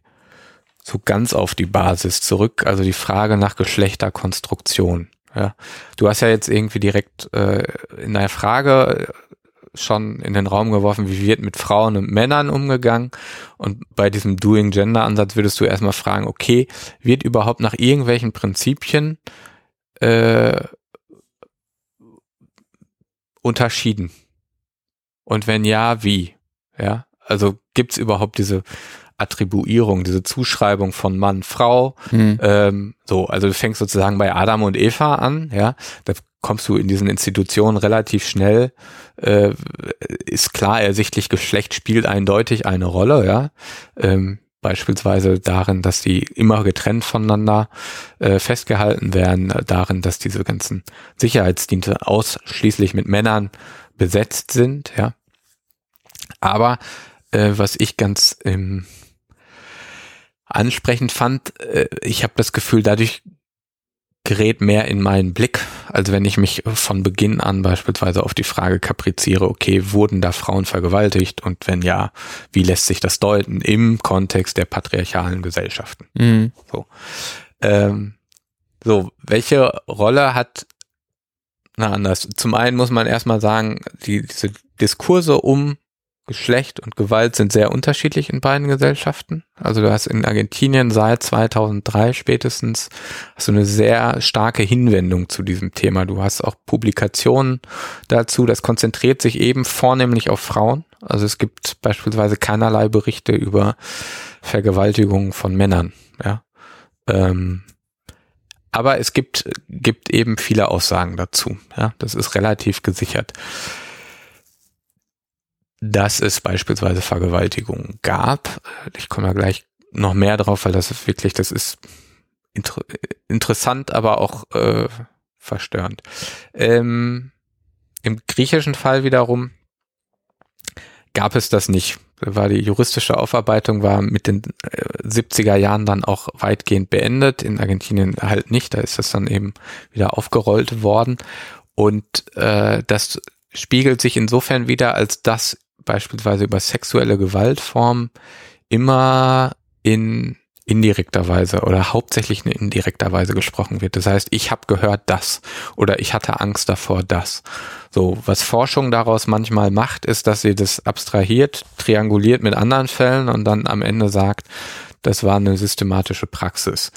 so ganz auf die Basis zurück, also die Frage nach Geschlechterkonstruktion. Ja, du hast ja jetzt irgendwie direkt äh, in deiner Frage schon in den Raum geworfen, wie wird mit Frauen und Männern umgegangen. Und bei diesem Doing Gender Ansatz würdest du erstmal fragen, okay, wird überhaupt nach irgendwelchen Prinzipien äh, unterschieden? Und wenn ja, wie? Ja, also gibt's überhaupt diese Attribuierung, diese Zuschreibung von Mann, Frau. Mhm. Ähm, so, also du fängst sozusagen bei Adam und Eva an, ja. Da kommst du in diesen Institutionen relativ schnell, äh, ist klar ersichtlich, Geschlecht spielt eindeutig eine Rolle, ja. Ähm, beispielsweise darin, dass die immer getrennt voneinander äh, festgehalten werden, darin, dass diese ganzen Sicherheitsdienste ausschließlich mit Männern besetzt sind, ja. Aber äh, was ich ganz ähm, ansprechend fand, äh, ich habe das Gefühl, dadurch gerät mehr in meinen Blick, als wenn ich mich von Beginn an beispielsweise auf die Frage kapriziere, okay, wurden da Frauen vergewaltigt und wenn ja, wie lässt sich das deuten im Kontext der patriarchalen Gesellschaften? Mhm. So. Ähm, so, welche Rolle hat, na anders, zum einen muss man erstmal sagen, die, diese Diskurse um Geschlecht und Gewalt sind sehr unterschiedlich in beiden Gesellschaften. Also du hast in Argentinien seit 2003 spätestens du eine sehr starke Hinwendung zu diesem Thema. Du hast auch Publikationen dazu. Das konzentriert sich eben vornehmlich auf Frauen. Also es gibt beispielsweise keinerlei Berichte über Vergewaltigungen von Männern. Ja. Ähm, aber es gibt, gibt eben viele Aussagen dazu. Ja, das ist relativ gesichert dass es beispielsweise Vergewaltigungen gab. Ich komme ja gleich noch mehr drauf, weil das ist wirklich, das ist inter interessant, aber auch äh, verstörend. Ähm, Im griechischen Fall wiederum gab es das nicht. War die juristische Aufarbeitung war mit den äh, 70er Jahren dann auch weitgehend beendet. In Argentinien halt nicht. Da ist das dann eben wieder aufgerollt worden. Und äh, das spiegelt sich insofern wieder, als dass beispielsweise über sexuelle Gewaltformen immer in indirekter Weise oder hauptsächlich in indirekter Weise gesprochen wird. Das heißt, ich habe gehört das oder ich hatte Angst davor das. So, was Forschung daraus manchmal macht, ist, dass sie das abstrahiert, trianguliert mit anderen Fällen und dann am Ende sagt, das war eine systematische Praxis.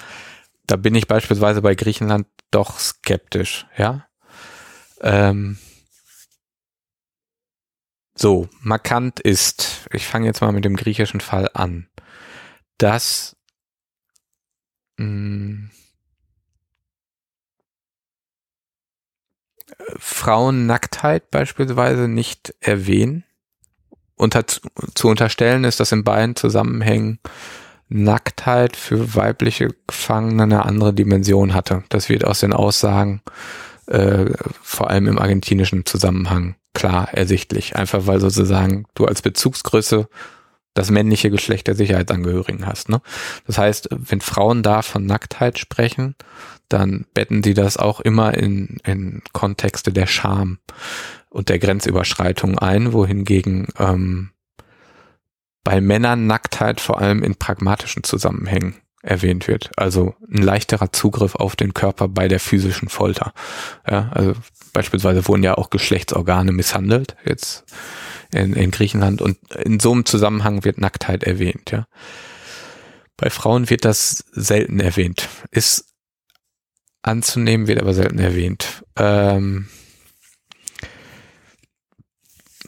Da bin ich beispielsweise bei Griechenland doch skeptisch, ja. Ähm, so, markant ist, ich fange jetzt mal mit dem griechischen Fall an, dass mh, hm, Frauennacktheit beispielsweise nicht erwähnen. Unter, zu unterstellen ist, dass in beiden Zusammenhängen Nacktheit für weibliche Gefangene eine andere Dimension hatte. Das wird aus den Aussagen äh, vor allem im argentinischen Zusammenhang klar ersichtlich. Einfach weil sozusagen du als Bezugsgröße das männliche Geschlecht der Sicherheitsangehörigen hast. Ne? Das heißt, wenn Frauen da von Nacktheit sprechen, dann betten sie das auch immer in, in Kontexte der Scham und der Grenzüberschreitung ein, wohingegen ähm, bei Männern Nacktheit vor allem in pragmatischen Zusammenhängen erwähnt wird. Also ein leichterer Zugriff auf den Körper bei der physischen Folter. Ja, also beispielsweise wurden ja auch Geschlechtsorgane misshandelt jetzt in, in Griechenland und in so einem Zusammenhang wird Nacktheit erwähnt. Ja, bei Frauen wird das selten erwähnt. Ist anzunehmen, wird aber selten erwähnt. Ähm,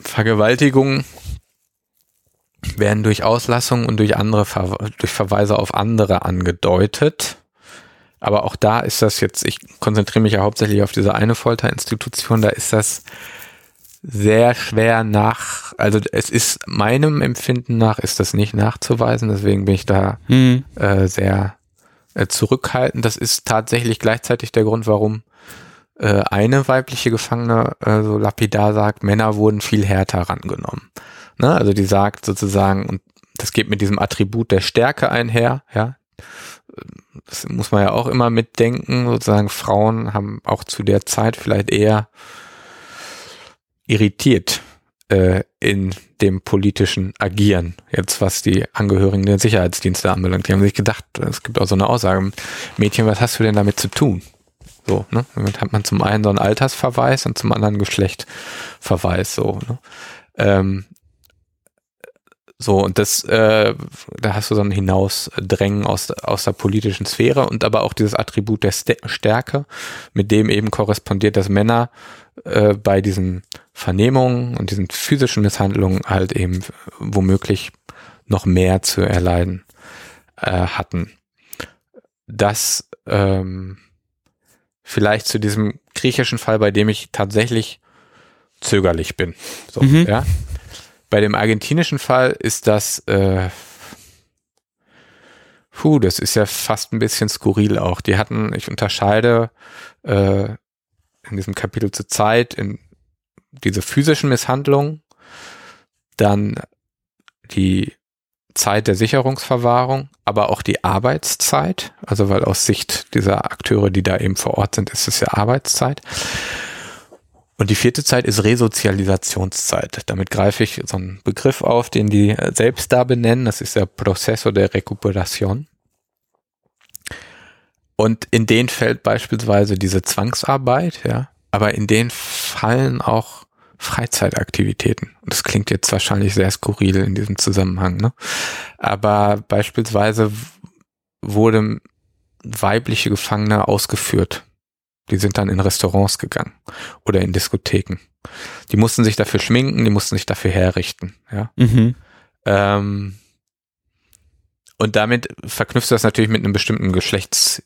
Vergewaltigung werden durch Auslassung und durch andere, Ver durch Verweise auf andere angedeutet. Aber auch da ist das jetzt, ich konzentriere mich ja hauptsächlich auf diese eine Folterinstitution, da ist das sehr schwer nach, also es ist meinem Empfinden nach ist das nicht nachzuweisen, deswegen bin ich da hm. äh, sehr äh, zurückhaltend. Das ist tatsächlich gleichzeitig der Grund, warum äh, eine weibliche Gefangene äh, so lapidar sagt, Männer wurden viel härter rangenommen. Ne? Also die sagt sozusagen, und das geht mit diesem Attribut der Stärke einher, ja. Das muss man ja auch immer mitdenken, sozusagen Frauen haben auch zu der Zeit vielleicht eher irritiert äh, in dem politischen Agieren, jetzt was die Angehörigen der Sicherheitsdienste anbelangt. Die haben sich gedacht, es gibt auch so eine Aussage, Mädchen, was hast du denn damit zu tun? So, ne? Damit hat man zum einen so einen Altersverweis und zum anderen Geschlechtverweis, so, ne? Ähm, so, und das, äh, da hast du so ein Hinausdrängen aus, aus der politischen Sphäre und aber auch dieses Attribut der Stärke, mit dem eben korrespondiert, dass Männer äh, bei diesen Vernehmungen und diesen physischen Misshandlungen halt eben womöglich noch mehr zu erleiden äh, hatten. Das ähm, vielleicht zu diesem griechischen Fall, bei dem ich tatsächlich zögerlich bin. So, mhm. ja. Bei dem argentinischen Fall ist das, äh, puh, das ist ja fast ein bisschen skurril auch. Die hatten, ich unterscheide äh, in diesem Kapitel zur Zeit in diese physischen Misshandlungen, dann die Zeit der Sicherungsverwahrung, aber auch die Arbeitszeit, also weil aus Sicht dieser Akteure, die da eben vor Ort sind, ist es ja Arbeitszeit. Und die vierte Zeit ist Resozialisationszeit. Damit greife ich so einen Begriff auf, den die selbst da benennen. Das ist der Proceso de Recuperación. Und in den fällt beispielsweise diese Zwangsarbeit, ja, aber in den fallen auch Freizeitaktivitäten. Das klingt jetzt wahrscheinlich sehr skurril in diesem Zusammenhang, ne? Aber beispielsweise wurden weibliche Gefangene ausgeführt die sind dann in Restaurants gegangen oder in Diskotheken. Die mussten sich dafür schminken, die mussten sich dafür herrichten. Ja. Mhm. Ähm, und damit verknüpft das natürlich mit einem bestimmten Geschlechtsideal.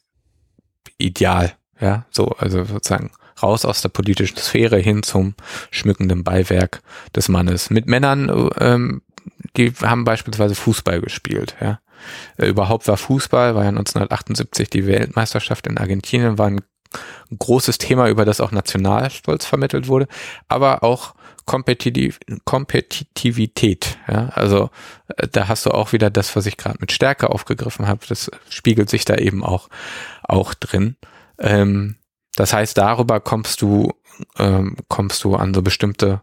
Ja, so, also sozusagen raus aus der politischen Sphäre hin zum schmückenden Beiwerk des Mannes. Mit Männern, ähm, die haben beispielsweise Fußball gespielt, ja. Äh, überhaupt war Fußball, war ja 1978 die Weltmeisterschaft in Argentinien, war ein ein großes Thema, über das auch Nationalstolz vermittelt wurde, aber auch Kompetitiv Kompetitivität. Ja? Also äh, da hast du auch wieder das, was ich gerade mit Stärke aufgegriffen habe. Das spiegelt sich da eben auch auch drin. Ähm, das heißt, darüber kommst du ähm, kommst du an so bestimmte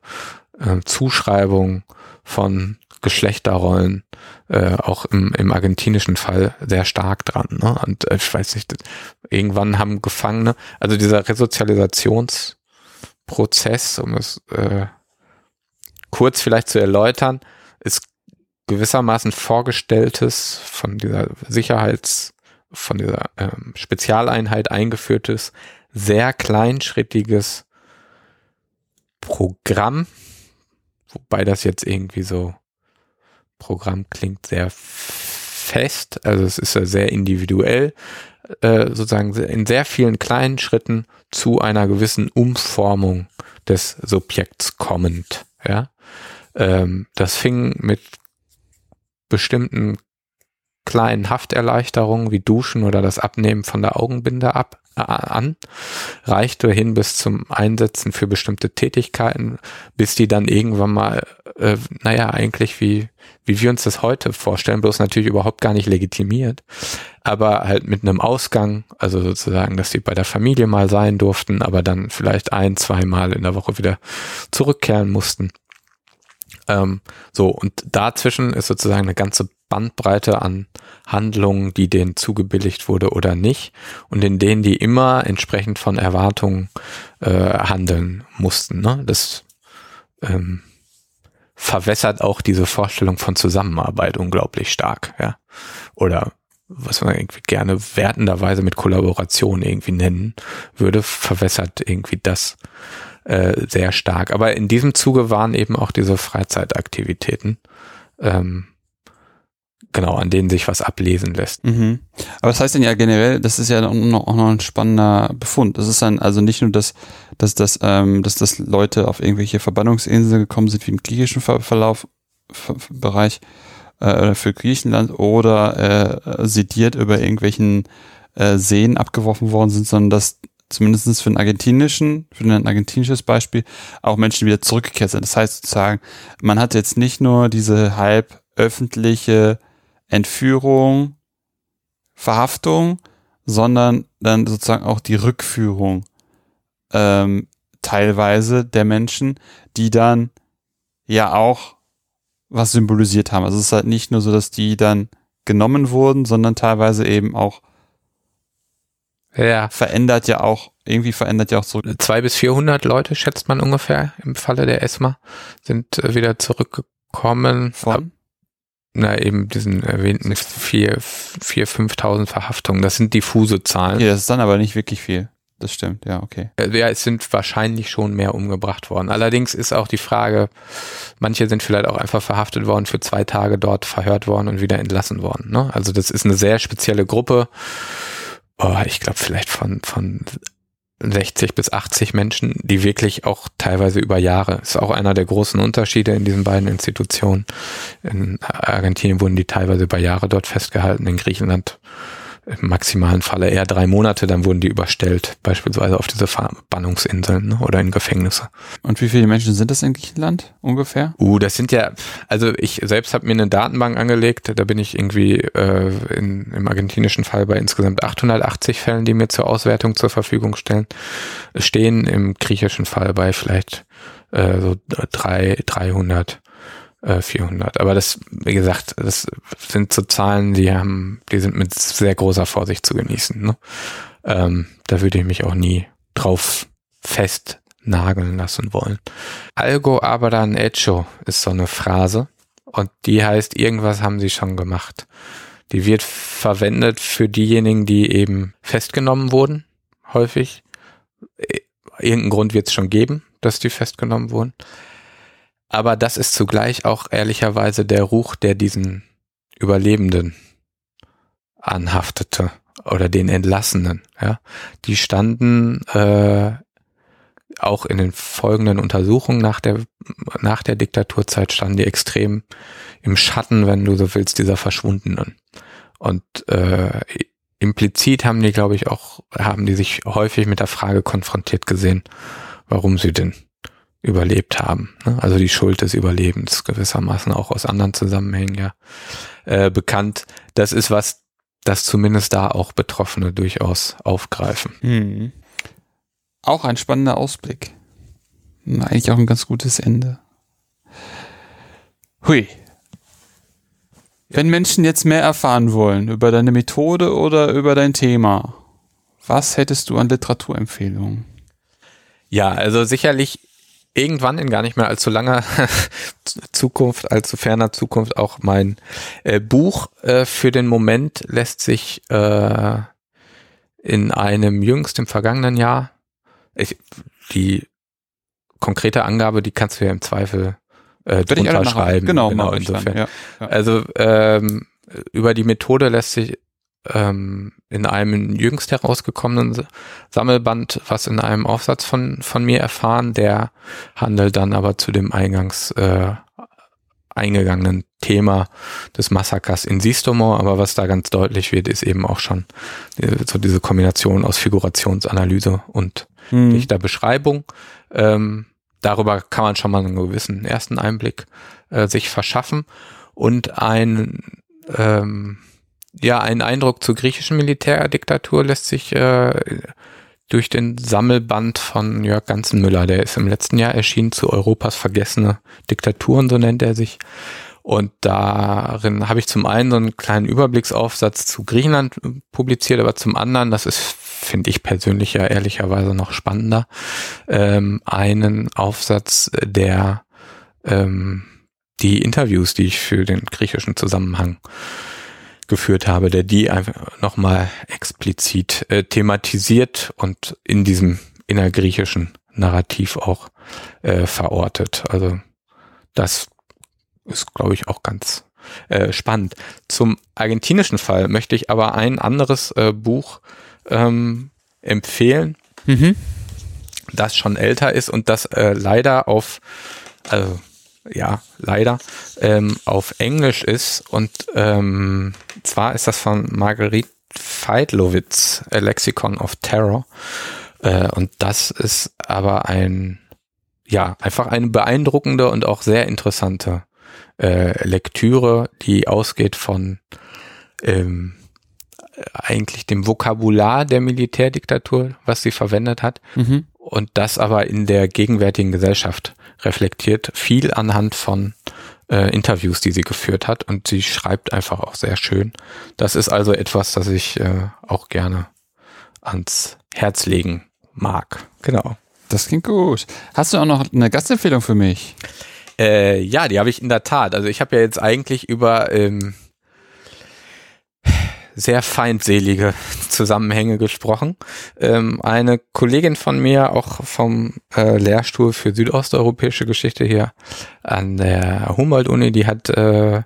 äh, Zuschreibungen von Geschlechterrollen äh, auch im, im argentinischen Fall sehr stark dran. Ne? Und äh, ich weiß nicht, irgendwann haben Gefangene, also dieser Resozialisationsprozess, um es äh, kurz vielleicht zu erläutern, ist gewissermaßen vorgestelltes von dieser Sicherheits, von dieser ähm, Spezialeinheit eingeführtes, sehr kleinschrittiges Programm, wobei das jetzt irgendwie so Programm klingt sehr fest, also es ist ja sehr individuell, äh, sozusagen in sehr vielen kleinen Schritten zu einer gewissen Umformung des Subjekts kommend. Ja, ähm, das fing mit bestimmten kleinen Hafterleichterungen wie Duschen oder das Abnehmen von der Augenbinde ab an, reichte hin bis zum Einsetzen für bestimmte Tätigkeiten, bis die dann irgendwann mal, äh, naja, eigentlich wie, wie wir uns das heute vorstellen, bloß natürlich überhaupt gar nicht legitimiert, aber halt mit einem Ausgang, also sozusagen, dass sie bei der Familie mal sein durften, aber dann vielleicht ein, zwei Mal in der Woche wieder zurückkehren mussten. Ähm, so, und dazwischen ist sozusagen eine ganze Bandbreite an Handlungen, die denen zugebilligt wurde oder nicht und in denen die immer entsprechend von Erwartungen äh, handeln mussten. Ne? Das ähm, verwässert auch diese Vorstellung von Zusammenarbeit unglaublich stark, ja. Oder was man irgendwie gerne wertenderweise mit Kollaboration irgendwie nennen würde, verwässert irgendwie das äh, sehr stark. Aber in diesem Zuge waren eben auch diese Freizeitaktivitäten ähm, genau, an denen sich was ablesen lässt. Mhm. Aber das heißt denn ja generell, das ist ja auch noch, ein spannender Befund. Das ist dann also nicht nur, dass, dass, dass, ähm, dass das Leute auf irgendwelche Verbannungsinseln gekommen sind, wie im griechischen Ver Verlauf, Ver Bereich äh, für Griechenland oder äh, sediert über irgendwelchen äh, Seen abgeworfen worden sind, sondern dass zumindest für den argentinischen, für ein argentinisches Beispiel, auch Menschen wieder zurückgekehrt sind. Das heißt sozusagen, man hat jetzt nicht nur diese halb öffentliche Entführung, Verhaftung, sondern dann sozusagen auch die Rückführung ähm, teilweise der Menschen, die dann ja auch was symbolisiert haben. Also es ist halt nicht nur so, dass die dann genommen wurden, sondern teilweise eben auch ja. verändert ja auch, irgendwie verändert ja auch so. Zwei bis vierhundert Leute schätzt man ungefähr im Falle der ESMA sind äh, wieder zurückgekommen. Von? Na, eben diesen erwähnten vier, vier, fünftausend Verhaftungen. Das sind diffuse Zahlen. Okay, das ist dann aber nicht wirklich viel. Das stimmt, ja, okay. Äh, Ja, es sind wahrscheinlich schon mehr umgebracht worden. Allerdings ist auch die Frage, manche sind vielleicht auch einfach verhaftet worden, für zwei Tage dort verhört worden und wieder entlassen worden. Ne? Also das ist eine sehr spezielle Gruppe. Oh, ich glaube vielleicht von, von 60 bis 80 Menschen, die wirklich auch teilweise über Jahre, ist auch einer der großen Unterschiede in diesen beiden Institutionen. In Argentinien wurden die teilweise über Jahre dort festgehalten, in Griechenland im maximalen Falle eher drei Monate, dann wurden die überstellt, beispielsweise auf diese Verbannungsinseln ne, oder in Gefängnisse. Und wie viele Menschen sind das in Griechenland ungefähr? Uh, das sind ja, also ich selbst habe mir eine Datenbank angelegt, da bin ich irgendwie äh, in, im argentinischen Fall bei insgesamt 880 Fällen, die mir zur Auswertung zur Verfügung stellen, stehen im griechischen Fall bei vielleicht äh, so drei, 300 äh, 400. Aber das, wie gesagt, das sind so Zahlen, die haben, die sind mit sehr großer Vorsicht zu genießen. Ne? Ähm, da würde ich mich auch nie drauf festnageln lassen wollen. Algo abran hecho ist so eine Phrase und die heißt, irgendwas haben sie schon gemacht. Die wird verwendet für diejenigen, die eben festgenommen wurden, häufig. Irgendeinen Grund wird es schon geben, dass die festgenommen wurden. Aber das ist zugleich auch ehrlicherweise der Ruch, der diesen Überlebenden anhaftete oder den Entlassenen. Ja, die standen äh, auch in den folgenden Untersuchungen nach der nach der Diktaturzeit standen die extrem im Schatten, wenn du so willst, dieser Verschwundenen. Und äh, implizit haben die, glaube ich, auch haben die sich häufig mit der Frage konfrontiert gesehen, warum sie denn überlebt haben. Ne? Also die Schuld des Überlebens gewissermaßen auch aus anderen Zusammenhängen ja äh, bekannt. Das ist was, das zumindest da auch Betroffene durchaus aufgreifen. Hm. Auch ein spannender Ausblick. Eigentlich auch ein ganz gutes Ende. Hui. Wenn Menschen jetzt mehr erfahren wollen über deine Methode oder über dein Thema, was hättest du an Literaturempfehlungen? Ja, also sicherlich irgendwann in gar nicht mehr allzu langer Zukunft, allzu ferner Zukunft auch mein äh, Buch äh, für den Moment lässt sich äh, in einem jüngst im vergangenen Jahr, ich, die konkrete Angabe, die kannst du ja im Zweifel äh, drunter schreiben. Genau, genau ich dann, insofern. ja, ja. Also ähm, über die Methode lässt sich ähm, in einem jüngst herausgekommenen Sammelband was in einem Aufsatz von, von mir erfahren, der handelt dann aber zu dem eingangs äh, eingegangenen Thema des Massakers in Sistomo, aber was da ganz deutlich wird, ist eben auch schon äh, so diese Kombination aus Figurationsanalyse und Hm. dichter Beschreibung. Ähm, darüber kann man schon mal einen gewissen ersten Einblick äh, sich verschaffen und ein ähm, ja, ein Eindruck zur griechischen Militärdiktatur lässt sich äh, durch den Sammelband von Jörg Ganzenmüller, der ist im letzten Jahr erschienen zu Europas vergessene Diktaturen, so nennt er sich. Und darin habe ich zum einen so einen kleinen Überblicksaufsatz zu Griechenland publiziert, aber zum anderen, das ist, finde ich persönlich ja ehrlicherweise noch spannender, ähm, einen Aufsatz, der ähm, die Interviews, die ich für den griechischen Zusammenhang geführt habe, der die einfach nochmal explizit äh, thematisiert und in diesem innergriechischen Narrativ auch äh, verortet. Also das ist, glaube ich, auch ganz äh, spannend. Zum argentinischen Fall möchte ich aber ein anderes äh, Buch ähm, empfehlen, Mhm. das schon älter ist und das äh, leider auf, also ja, leider ähm, auf Englisch ist und ähm, zwar ist das von Marguerite Feidlowitz, A Lexicon of Terror äh, und das ist aber ein, ja, einfach eine beeindruckende und auch sehr interessante äh, Lektüre, die ausgeht von ähm, eigentlich dem Vokabular der Militärdiktatur, was sie verwendet hat, Mhm. Und das aber in der gegenwärtigen Gesellschaft reflektiert, viel anhand von äh, Interviews, die sie geführt hat und sie schreibt einfach auch sehr schön. Das ist also etwas, das ich äh, auch gerne ans Herz legen mag. Genau. Das klingt gut. Hast du auch noch eine Gastempfehlung für mich? Äh, ja, die habe ich in der Tat. Also ich habe ja jetzt eigentlich über ähm, sehr feindselige Zusammenhänge gesprochen. Ähm, eine Kollegin von mir, auch vom äh, Lehrstuhl für südosteuropäische Geschichte hier an der Humboldt-Uni, die hat äh,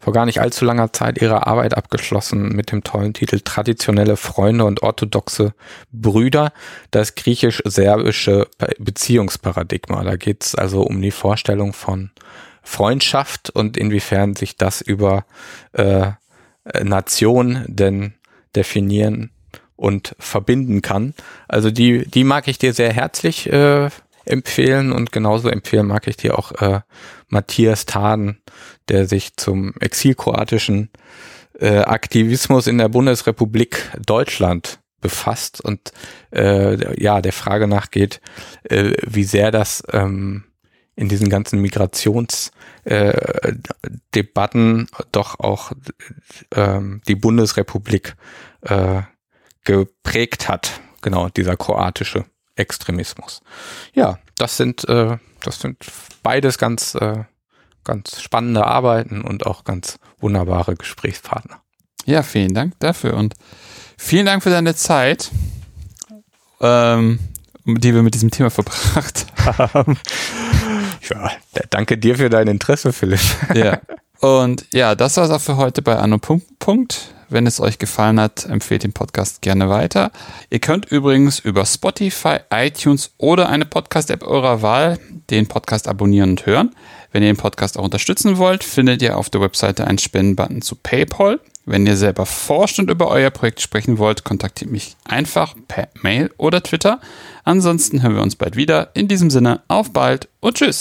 vor gar nicht allzu langer Zeit ihre Arbeit abgeschlossen mit dem tollen Titel Traditionelle Freunde und orthodoxe Brüder, das griechisch-serbische Beziehungsparadigma. Da geht es also um die Vorstellung von Freundschaft und inwiefern sich das über äh, Nation denn definieren und verbinden kann. Also die, die mag ich dir sehr herzlich äh, empfehlen und genauso empfehlen mag ich dir auch äh, Matthias Taden, der sich zum exilkroatischen äh, Aktivismus in der Bundesrepublik Deutschland befasst und äh, ja der Frage nachgeht, äh, wie sehr das ähm, in diesen ganzen Migrationsdebatten äh, doch auch ähm, die Bundesrepublik äh, geprägt hat. Genau, dieser kroatische Extremismus. Ja, das sind, äh, das sind beides ganz, äh, ganz spannende Arbeiten und auch ganz wunderbare Gesprächspartner. Ja, vielen Dank dafür und vielen Dank für deine Zeit, ähm, die wir mit diesem Thema verbracht haben. Ja, danke dir für dein Interesse, Philipp. Ja. Und ja, das war es auch für heute bei Anno Punkt. Punkt. Wenn es euch gefallen hat, empfehlt den Podcast gerne weiter. Ihr könnt übrigens über Spotify, iTunes oder eine Podcast-App eurer Wahl den Podcast abonnieren und hören. Wenn ihr den Podcast auch unterstützen wollt, findet ihr auf der Webseite einen Spendenbutton zu PayPal. Wenn ihr selber forscht und über euer Projekt sprechen wollt, kontaktiert mich einfach per Mail oder Twitter. Ansonsten hören wir uns bald wieder. In diesem Sinne, auf bald und tschüss.